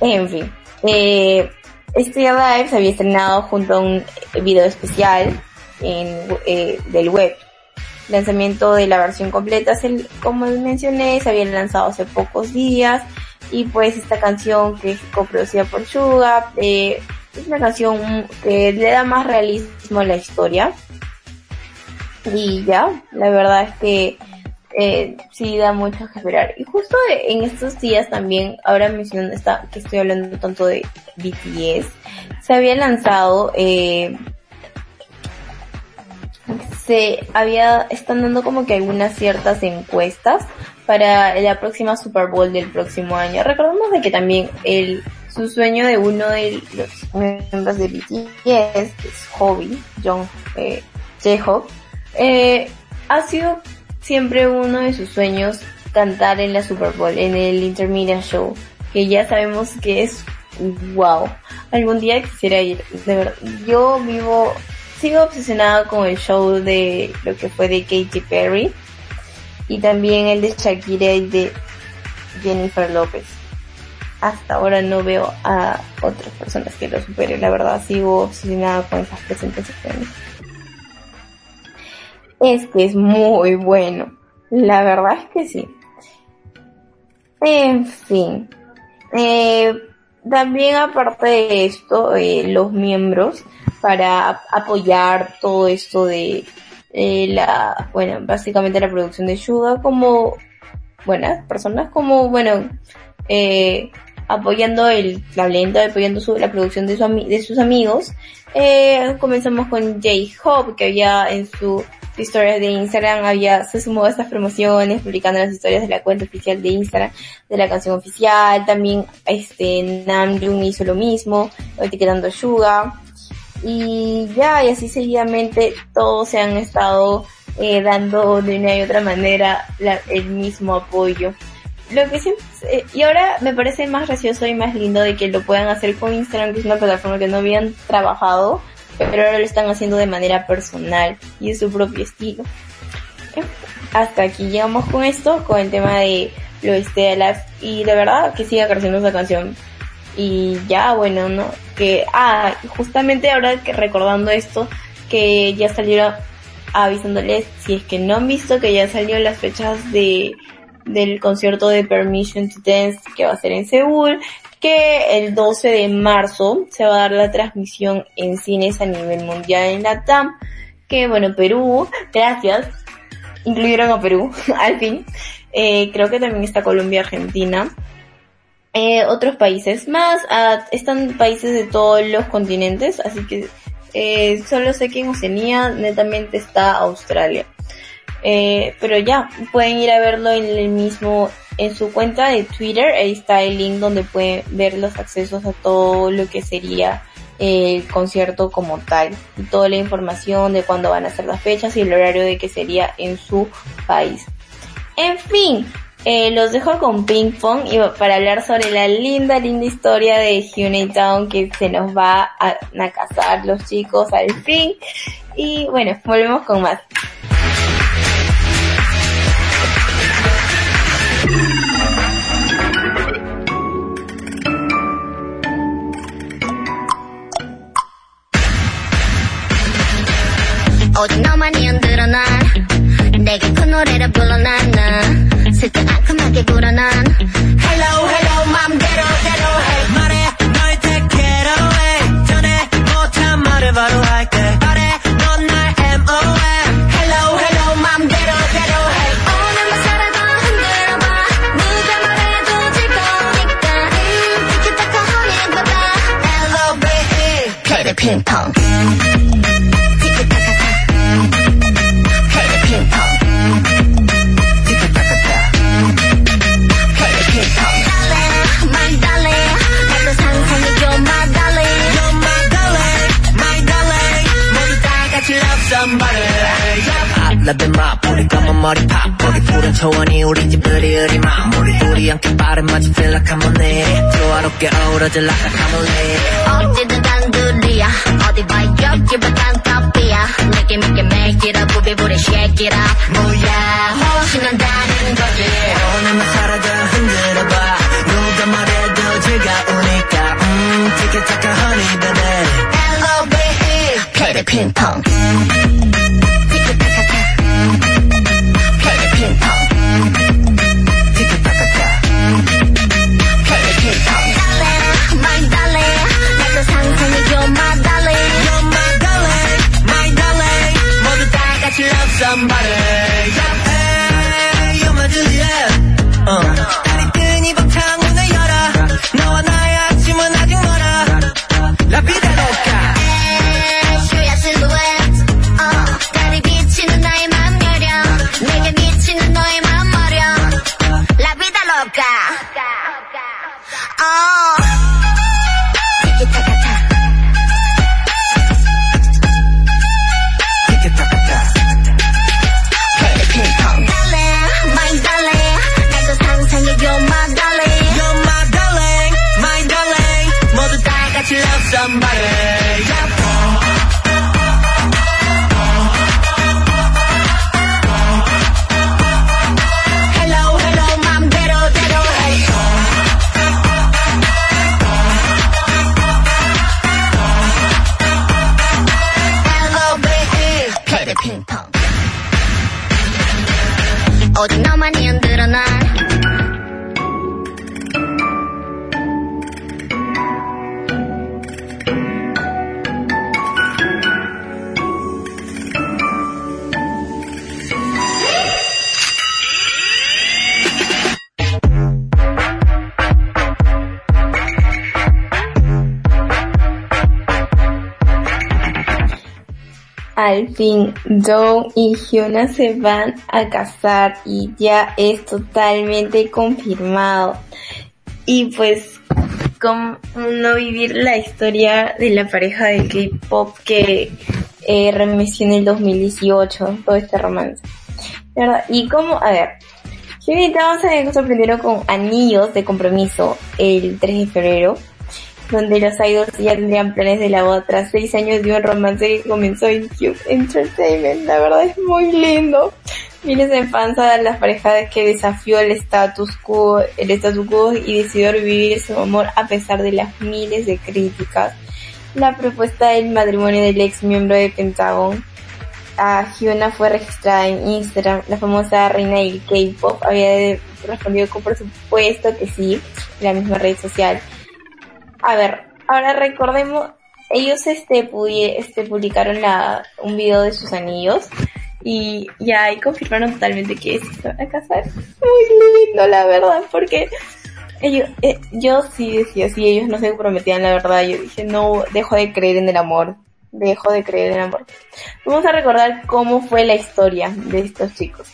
En fin. Eh, este live se había estrenado junto a un video especial en, eh, del web. Lanzamiento de la versión completa, como mencioné, se había lanzado hace pocos días. Y pues esta canción que es coproducida por Suga, eh, es una canción que le da más realismo a la historia. Y ya, la verdad es que eh, sí da mucho que esperar. Y justo en estos días también, ahora mencionando esta, que estoy hablando tanto de BTS, se había lanzado, eh, se había, están dando como que algunas ciertas encuestas para la próxima Super Bowl del próximo año. Recordemos de que también el, su sueño de uno de los miembros de BTS, que es Hobby, John eh, J-Hope, eh, ha sido siempre uno de sus sueños cantar en la Super Bowl, en el Intermediate Show, que ya sabemos que es wow. Algún día quisiera ir, de verdad. Yo vivo, sigo obsesionada con el show de lo que fue de Katy Perry y también el de Shakira y de Jennifer López. Hasta ahora no veo a otras personas que lo superen, la verdad sigo obsesionada con esas presentaciones es que es muy bueno. La verdad es que sí. En fin. Eh, también aparte de esto, eh, los miembros para apoyar todo esto de eh, la, bueno, básicamente la producción de Suga como buenas personas, como, bueno, apoyando el talento, apoyando la producción de, su, de sus amigos. Comenzamos con J-Hope, que había en su historias de Instagram había, se sumó a estas promociones, publicando las historias de la cuenta oficial de Instagram, de la canción oficial, también este, Namjoon hizo lo mismo, etiquetando Suga, y ya, y así seguidamente todos se han estado eh, dando de una y otra manera el mismo apoyo. lo que siempre, eh, y ahora me parece más gracioso y más lindo de que lo puedan hacer con Instagram, que es una plataforma que no habían trabajado, pero ahora lo están haciendo de manera personal y es su propio estilo. Hasta aquí llegamos con esto, con el tema de lo de Labs y de verdad que siga creciendo esa canción. Y ya, bueno, ¿no? Que, ah, justamente ahora que recordando esto, que ya salieron avisándoles, si es que no han visto que ya salieron las fechas de del concierto de Permission to Dance que va a ser en Seúl, que el 12 de marzo se va a dar la transmisión en cines a nivel mundial en la TAM, que bueno, Perú, gracias, incluyeron a Perú, al fin, eh, creo que también está Colombia, Argentina, eh, otros países más, ah, están países de todos los continentes, así que eh, solo sé que en Oceanía netamente está Australia. Eh, pero ya, pueden ir a verlo en el mismo, en su cuenta de Twitter, ahí está el link donde pueden ver los accesos a todo lo que sería el concierto como tal y toda la información de cuándo van a ser las fechas y el horario de que sería en su país. En fin, eh, los dejo con ping pong y para hablar sobre la linda, linda historia de Town que se nos va a casar los chicos al fin. Y bueno, volvemos con más. 오직 너만이 흔들어 난 내게 그 노래를 불러 난나. 슬쩍하게 불어 난 Hello hello 맘대로 대로 해. 말해 널 take it away 전에 못한 말을 바로 할게. 말해 넌 날 MOM Hello hello 맘대로 대로 해. 오늘 라벤마. 뿌리 검은 머리 팝 거기 푸른 초원이 우리 집 으리으리맘 우리 둘이 함께 발을 맞춰 feel like I'm on it 조화롭게 어우러져 like a camel 어디든 단둘이야. 어디 봐 여기보단 이야. 내게 믿게 make it up 부비부리 shake it up 뭐야? 신난다는 거지. 오늘만 살아도 흔들어봐. 누가 말해도 즐거우니까. 음 티켓타카 honey baby. L-O-V-E play the ping pong Al fin, Dawn y Hyuna se van a casar y ya es totalmente confirmado. Y pues, como no vivir la historia de la pareja de K-pop que eh, remeció en el 2018, todo este romance. ¿Verdad? Y como, a ver, Hyun y Taeyong se sorprendieron con anillos de compromiso el 3 de febrero, donde los idols ya tendrían planes de la boda tras seis años de un romance que comenzó en Cube Entertainment. La verdad es muy lindo. Miles de fans a las parejas que desafió el status quo, el status quo y decidió revivir su amor a pesar de las miles de críticas. La propuesta del matrimonio del ex miembro de Pentagon a Hyuna fue registrada en Instagram. La famosa reina del K-pop había respondido con por supuesto que sí, la misma red social. A ver, ahora recordemos, ellos este, pudi- este publicaron la, un video de sus anillos y ya ahí confirmaron totalmente que van a casar. Muy lindo, la verdad, porque ellos, eh, yo sí decía, si ellos no se comprometían, la verdad, yo dije, no, dejo de creer en el amor, dejo de creer en el amor. Vamos a recordar cómo fue la historia de estos chicos.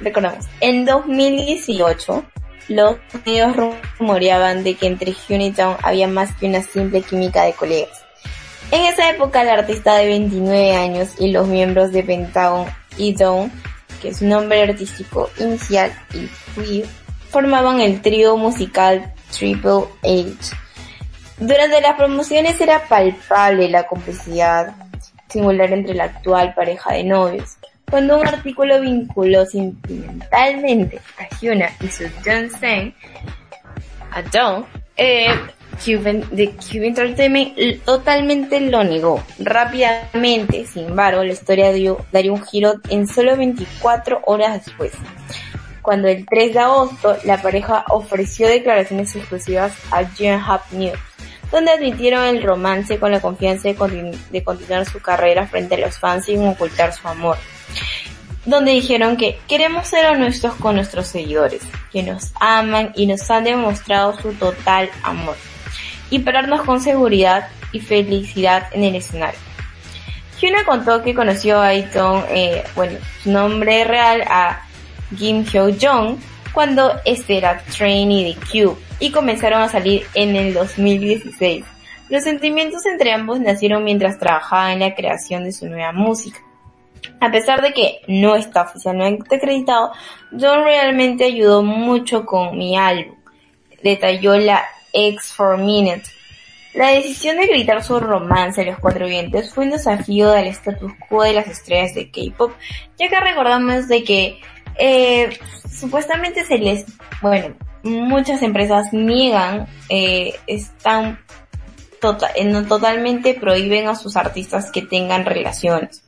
Recordamos, en 2018, los medios rumoreaban de que entre Hyun y Taeyong había más que una simple química de colegas. En esa época, el artista de 29 años y los miembros de Pentagon y Dawn, que es su nombre artístico inicial y Queer, formaban el trío musical Triple H. Durante las promociones era palpable la complicidad singular entre la actual pareja de novios. Cuando un artículo vinculó sentimentalmente a Hyuna y su Sen a Dawn, eh, Cube Entertainment totalmente lo negó. Rápidamente, sin embargo, la historia dio, daría un giro en solo 24 horas después. Cuando el 3 de agosto, la pareja ofreció declaraciones exclusivas a Hub News, donde admitieron el romance con la confianza de, de continuar su carrera frente a los fans sin ocultar su amor donde dijeron que queremos ser honestos con nuestros seguidores, que nos aman y nos han demostrado su total amor, y pararnos con seguridad y felicidad en el escenario. Hyuna contó que conoció a Aiton, eh, bueno, su nombre real a Kim Hyo Jong cuando este era trainee de Cube y comenzaron a salir en el 2016. Los sentimientos entre ambos nacieron mientras trabajaba en la creación de su nueva música. A pesar de que no está oficialmente acreditado, John realmente ayudó mucho con mi álbum, detalló la X4 Minute. La decisión de gritar su romance a los cuatro vientos fue un desafío del status quo de las estrellas de K-pop, ya que recordamos de que eh, supuestamente se les, bueno, muchas empresas niegan, eh, están tota- eh, no, totalmente prohíben a sus artistas que tengan relaciones.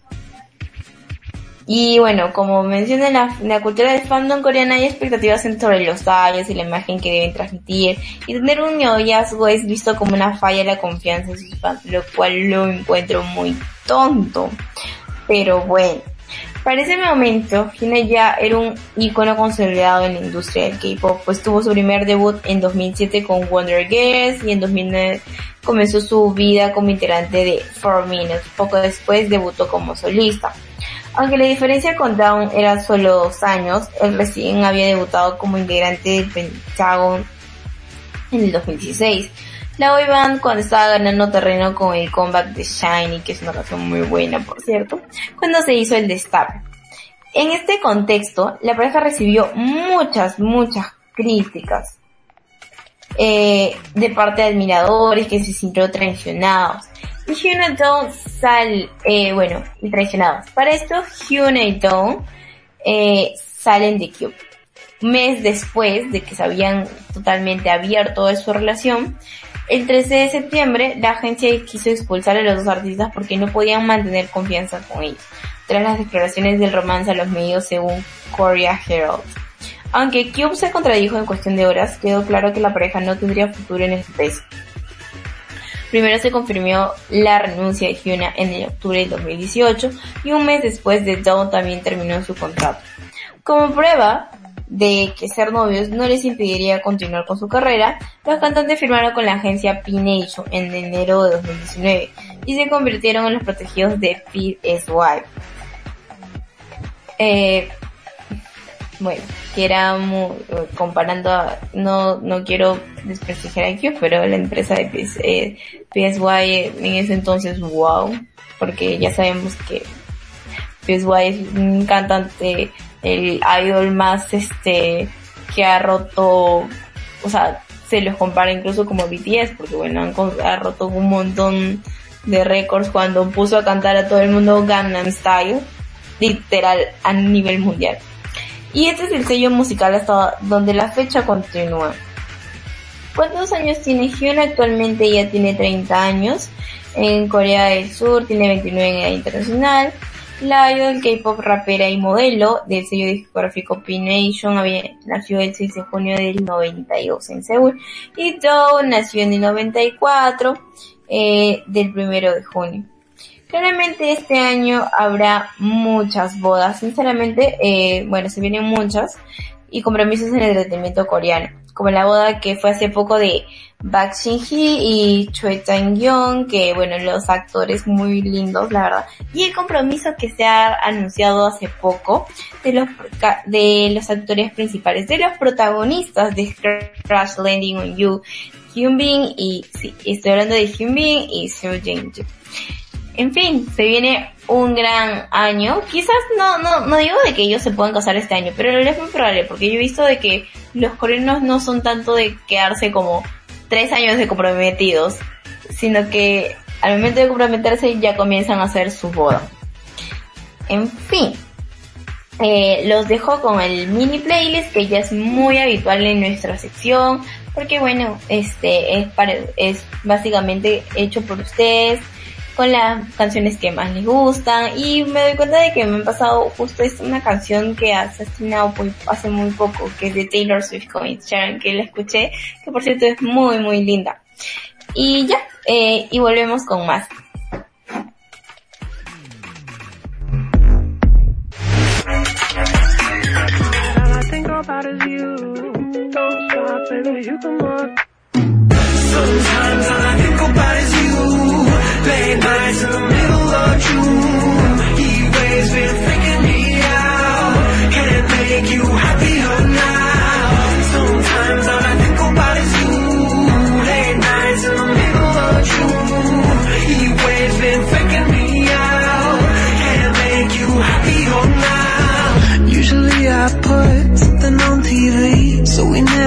Y bueno, como menciona la, la cultura del fandom coreana, hay expectativas sobre los tallos y la imagen que deben transmitir. Y tener un noviazgo es visto como una falla de la confianza en sus fans, lo cual lo encuentro muy tonto. Pero bueno, para ese momento, Hyuna ya era un icono consolidado en la industria del K-pop, pues tuvo su primer debut en 2007 con Wonder Girls y en 2009 comenzó su vida como integrante de Four Minutes. Poco después debutó como solista. Aunque la diferencia con Down era solo dos años, él recién había debutado como integrante del Pentagon en el 2016. La boy band cuando estaba ganando terreno con el comeback de Shiny, que es una canción muy buena por cierto, cuando se hizo el destape. En este contexto, la pareja recibió muchas, muchas críticas eh, de parte de admiradores que se sintieron traicionados. Y Hyuna y Dawn sal, eh, bueno, traicionados. Para esto, Hyuna y Dawn eh, salen de Cube. Mes después de que se habían totalmente abierto de su relación, el 13 de septiembre, la agencia quiso expulsar a los dos artistas porque no podían mantener confianza con ellos, tras las declaraciones del romance a los medios según Korea Herald. Aunque Cube se contradijo en cuestión de horas, quedó claro que la pareja no tendría futuro en el país. Primero se confirmó la renuncia de Hyuna en el octubre del 2018 y un mes después de Dawn también terminó su contrato. Como prueba de que ser novios no les impediría continuar con su carrera, los cantantes firmaron con la agencia P-Nation en enero de 2019 y se convirtieron en los protegidos de PSY. Eh, bueno, que era muy, comparando a, no, no quiero desprestigiar a Q, pero la empresa de PS, eh, PSY en ese entonces, wow, porque ya sabemos que PSY es un cantante el idol más este que ha roto, o sea, se los compara incluso como BTS, porque bueno, han, ha roto un montón de récords cuando puso a cantar a todo el mundo Gangnam Style, literal a nivel mundial. Y este es el sello musical hasta donde la fecha continúa. ¿Cuántos años tiene Hyun? Actualmente ya tiene 30 años. En Corea del Sur tiene 29 en internacional. La idol K-pop rapera y modelo del sello discográfico P-Nation había nació el 6 de junio del 92 en Seúl. Y Doe nació en el 94 eh, del 1 de junio. Claramente este año habrá muchas bodas, sinceramente, eh, bueno, se vienen muchas, y compromisos en el entretenimiento coreano, como la boda que fue hace poco de Bak Shin-hee y Choi Chang-yeon, que bueno, los actores muy lindos, la verdad, y el compromiso que se ha anunciado hace poco de los, de los actores principales, de los protagonistas de Crash Landing on You, Hyun Bin y, sí, estoy hablando de Hyun Bin y Seo Jae-ju. En fin, se viene un gran año. Quizás no, no, no digo de que ellos se puedan casar este año, pero es muy probable, porque yo he visto de que los coreanos no son tanto de quedarse como tres años de comprometidos, sino que al momento de comprometerse ya comienzan a hacer su boda. En fin, eh, los dejo con el mini playlist que ya es muy habitual en nuestra sección, porque bueno, este es, para, es básicamente hecho por ustedes con las canciones que más les gustan y me doy cuenta de que me han pasado justo es una canción que ha estrenado muy- hace muy poco que es de Taylor Swift con Sheeran que la escuché que por cierto es muy muy linda y ya eh, y volvemos con más. Late nights in the middle of June.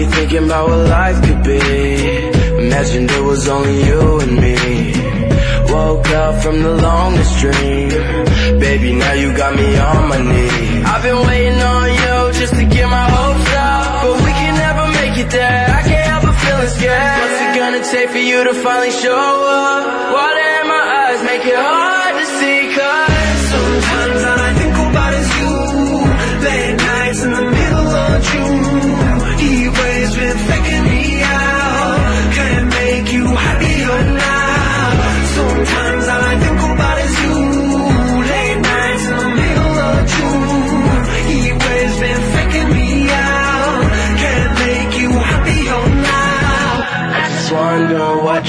be thinking about what life could be. Imagined it was only you and me. Woke up from the longest dream. Baby, now you got me on my knee. I've been waiting on you just to get my hopes up. But we can never make it there. I can't help but feeling scared. What's it gonna take for you to finally show up? Water in my eyes make it hard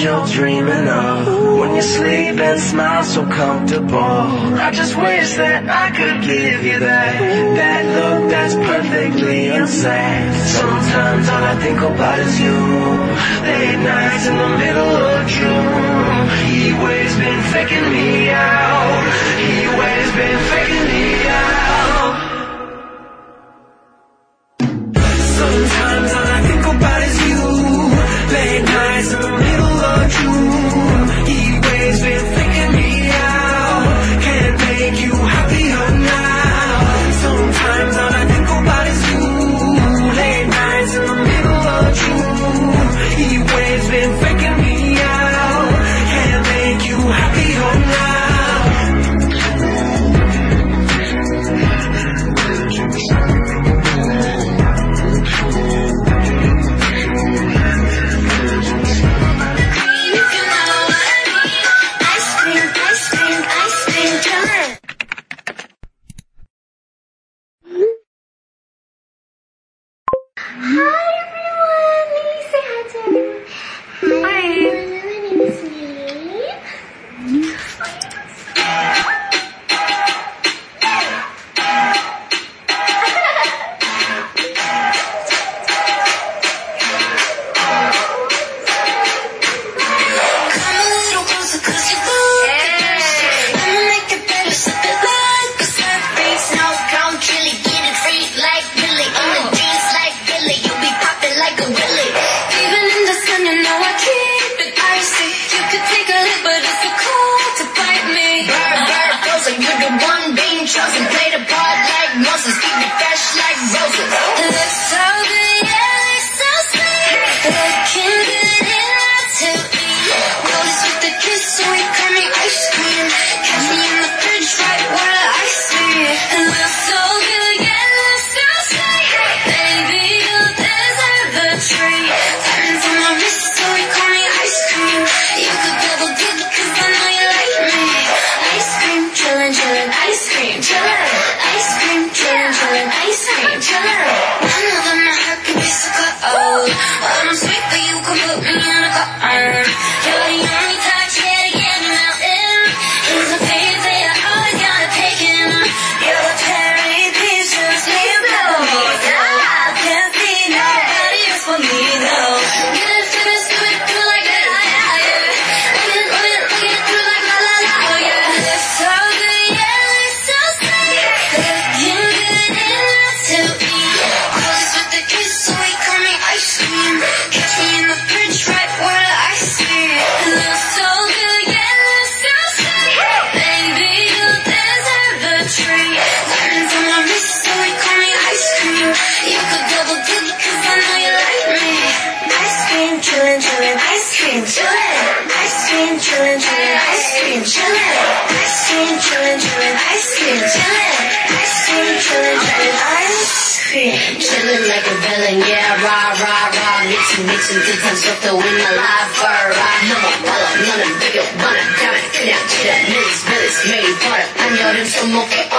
you're dreaming of. When you sleep and smile so comfortable I just wish that I could give you that That look that's perfectly insane Sometimes all I think about is you Late nights in the middle of June. Heat waves been faking me out. Heat waves been faking me out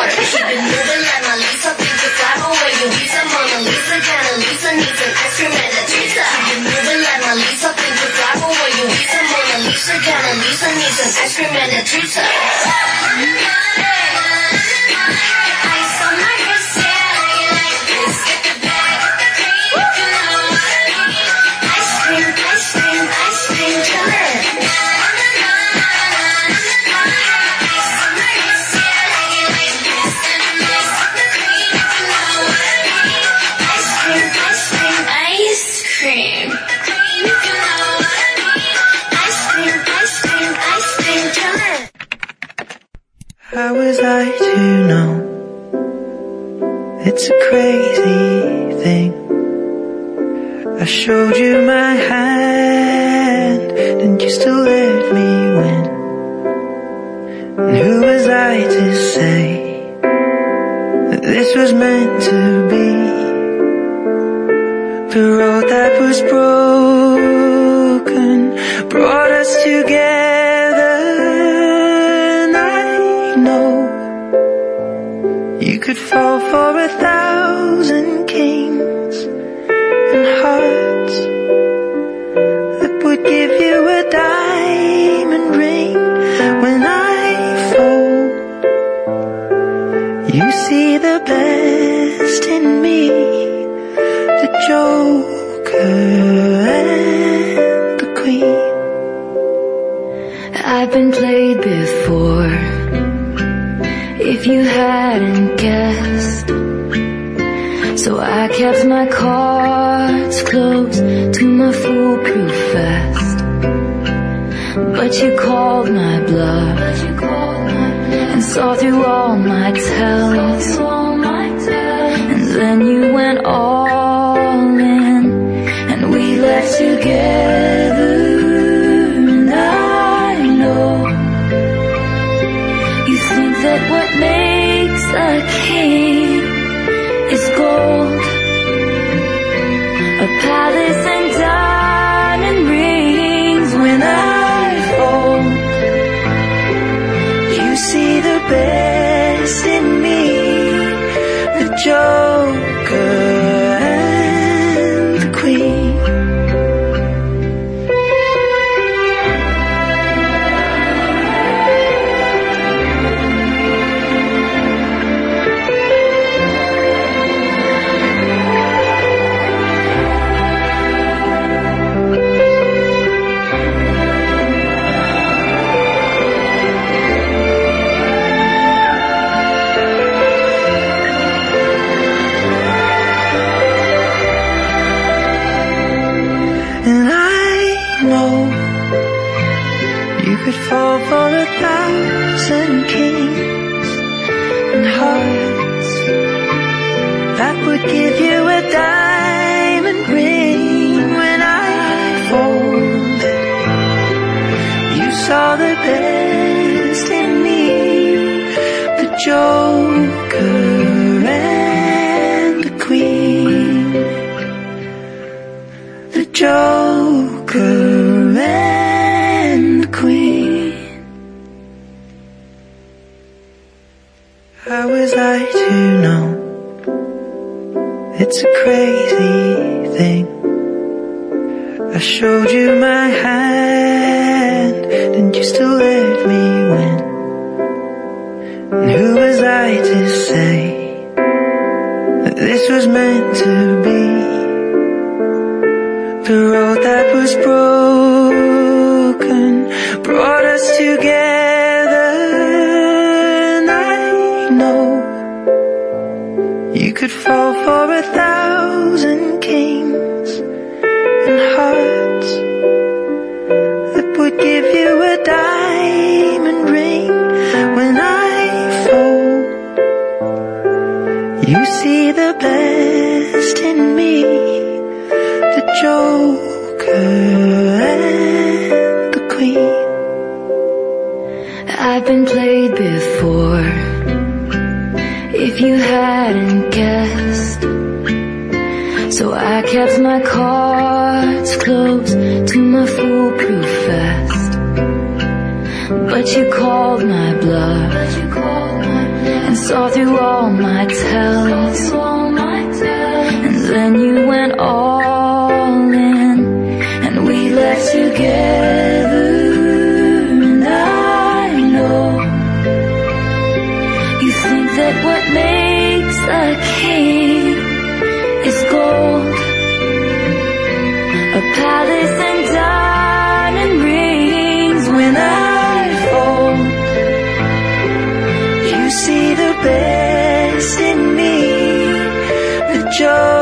Park. She been living Mona Lisa, bitch, fly away your some Mona Lisa, Mona Lisa needs an extra mega pizza. She been living Mona Lisa, bitch, fly away your some Mona Lisa, Mona Lisa needs an extra. show.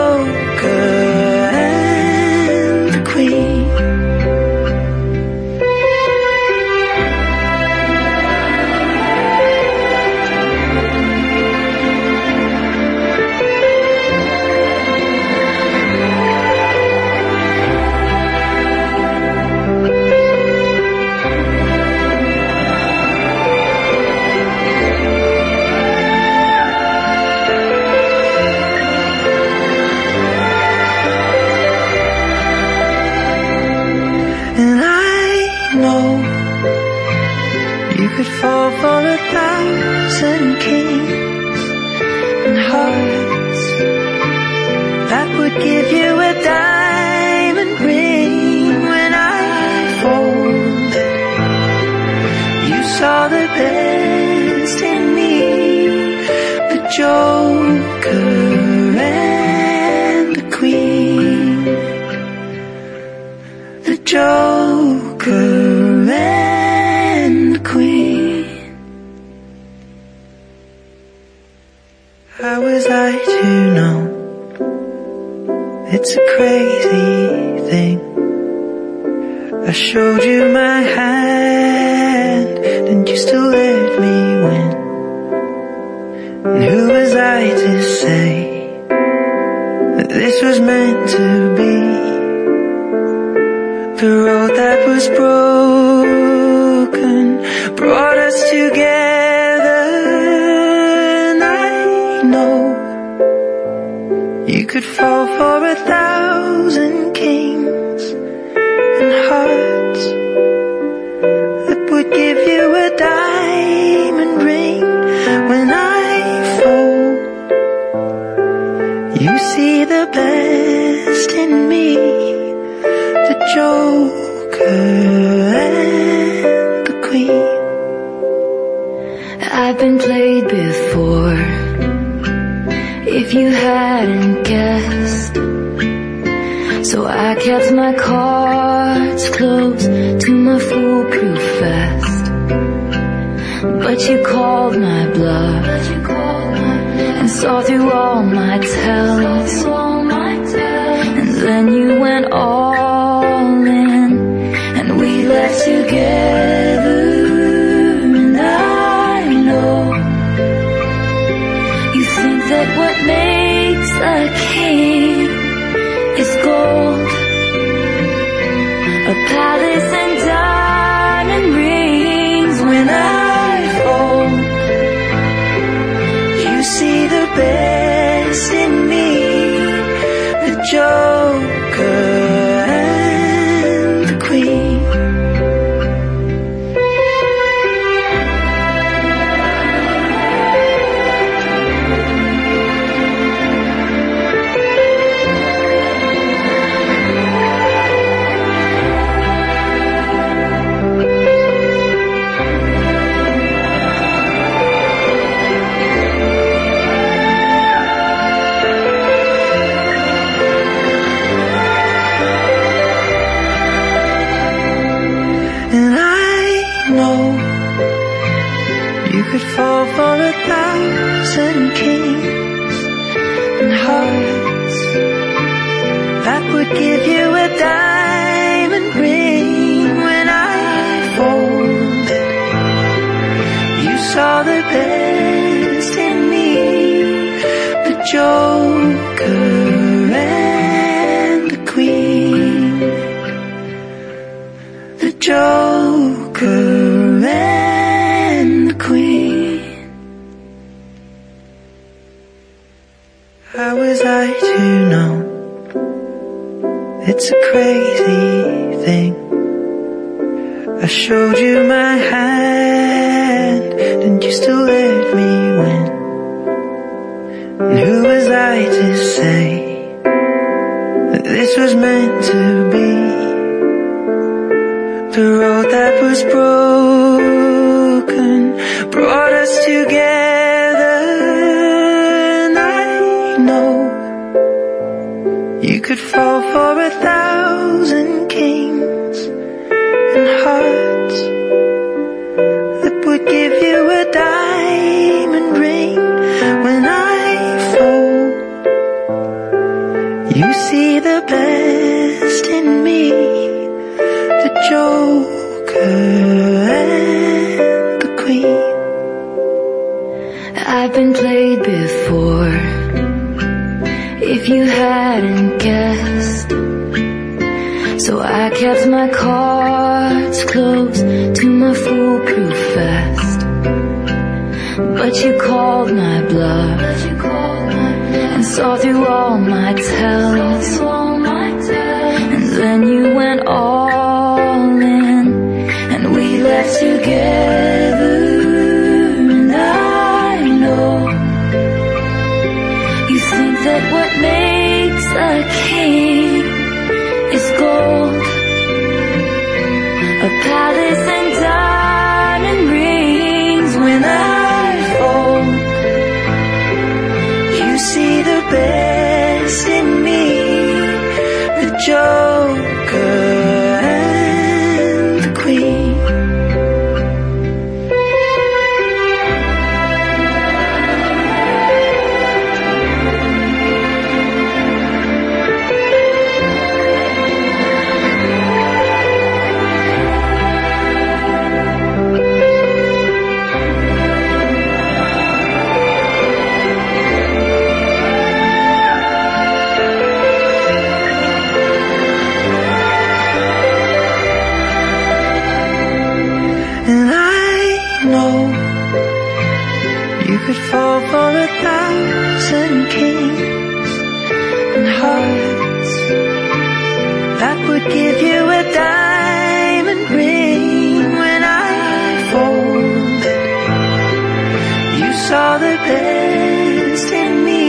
best in me,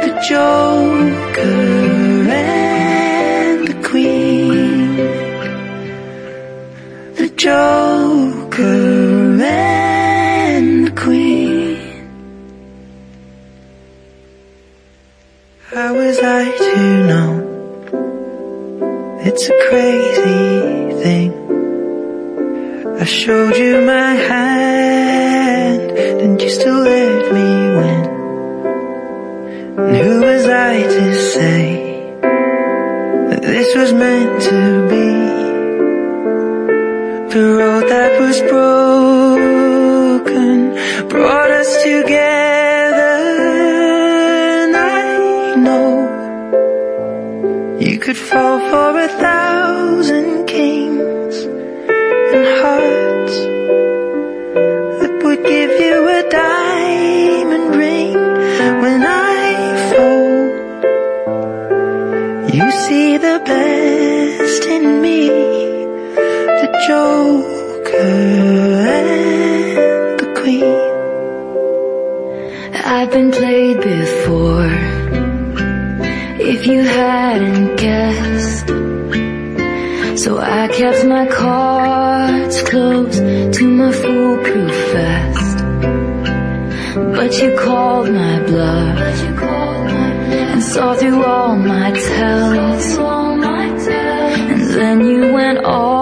but you. hadn't guessed. So I kept my cards close to my foolproof vest. But you called my bluff and saw through all my tells. And then you went all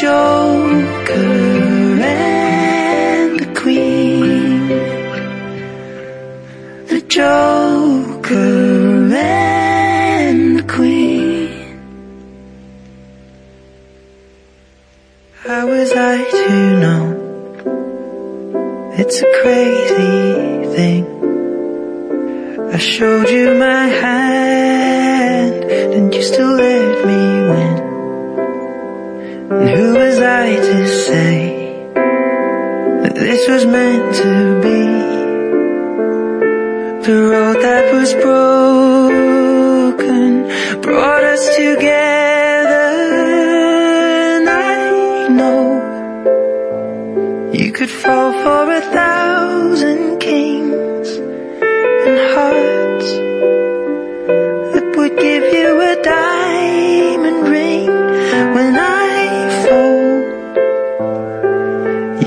Joker and the Queen. The Joker and the Queen. How was I to know? It's a crazy thing. I showed you my hand and you still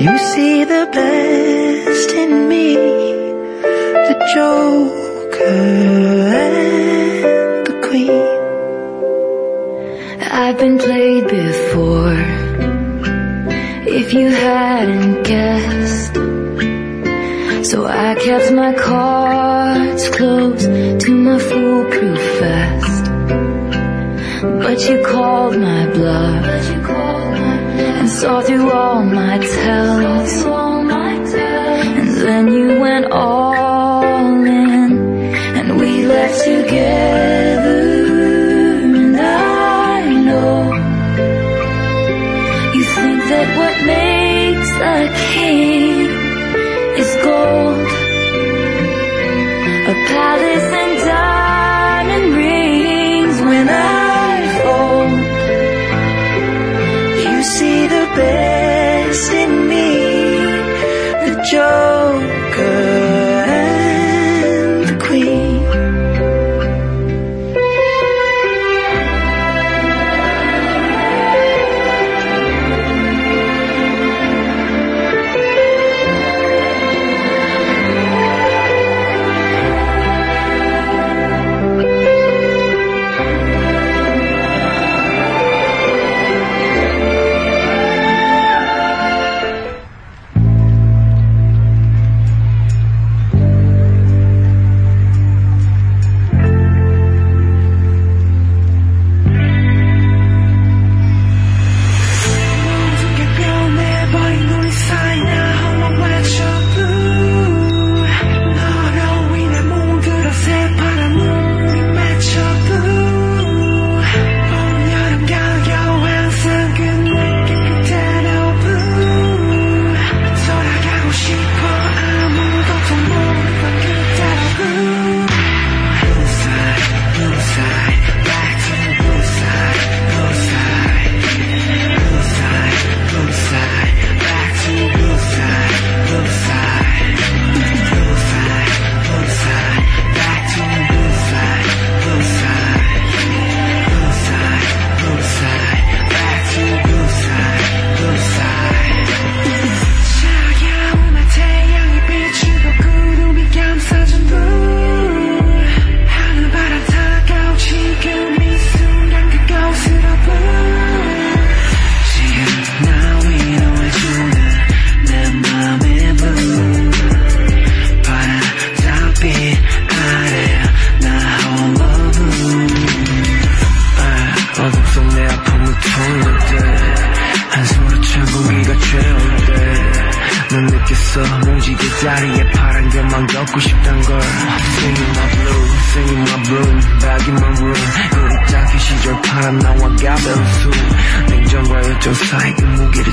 You see the best in me, the Joker and the Queen. I've been played before. If you hadn't guessed, so I kept my cards close to my foolproof vest. But you called my saw through all my telling.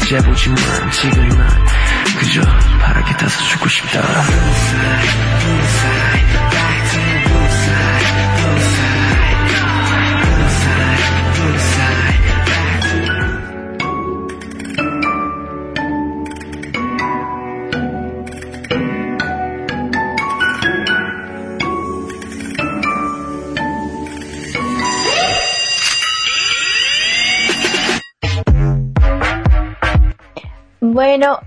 Chevrolet Chimera, Chica.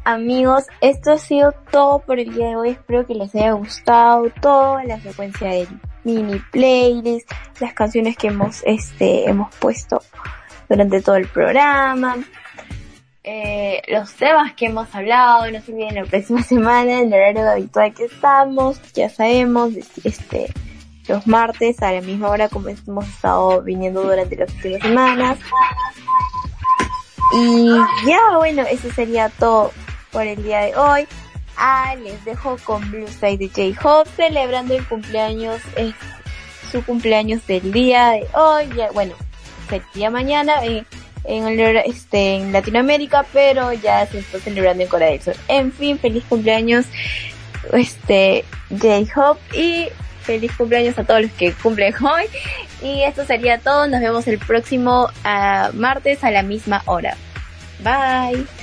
amigos, esto ha sido todo por el día de hoy. Espero que les haya gustado toda la secuencia de mini playlist, las canciones que hemos, este, hemos puesto durante todo el programa, eh, los temas que hemos hablado. No se olviden la próxima semana, en el horario habitual que estamos, ya sabemos, este, los martes a la misma hora como hemos estado viniendo durante las últimas semanas. Y ya, bueno, eso sería todo por el día de hoy. Ah, les dejo con Blue Side de J-Hope celebrando el cumpleaños, es su cumpleaños del día de hoy. Ya, bueno, sería mañana eh, en, en, este, en Latinoamérica, pero ya se está celebrando en Corea del Sur. En fin, feliz cumpleaños este J-Hope y feliz cumpleaños a todos los que cumplen hoy. Y esto sería todo. Nos vemos el próximo uh, martes a la misma hora. Bye.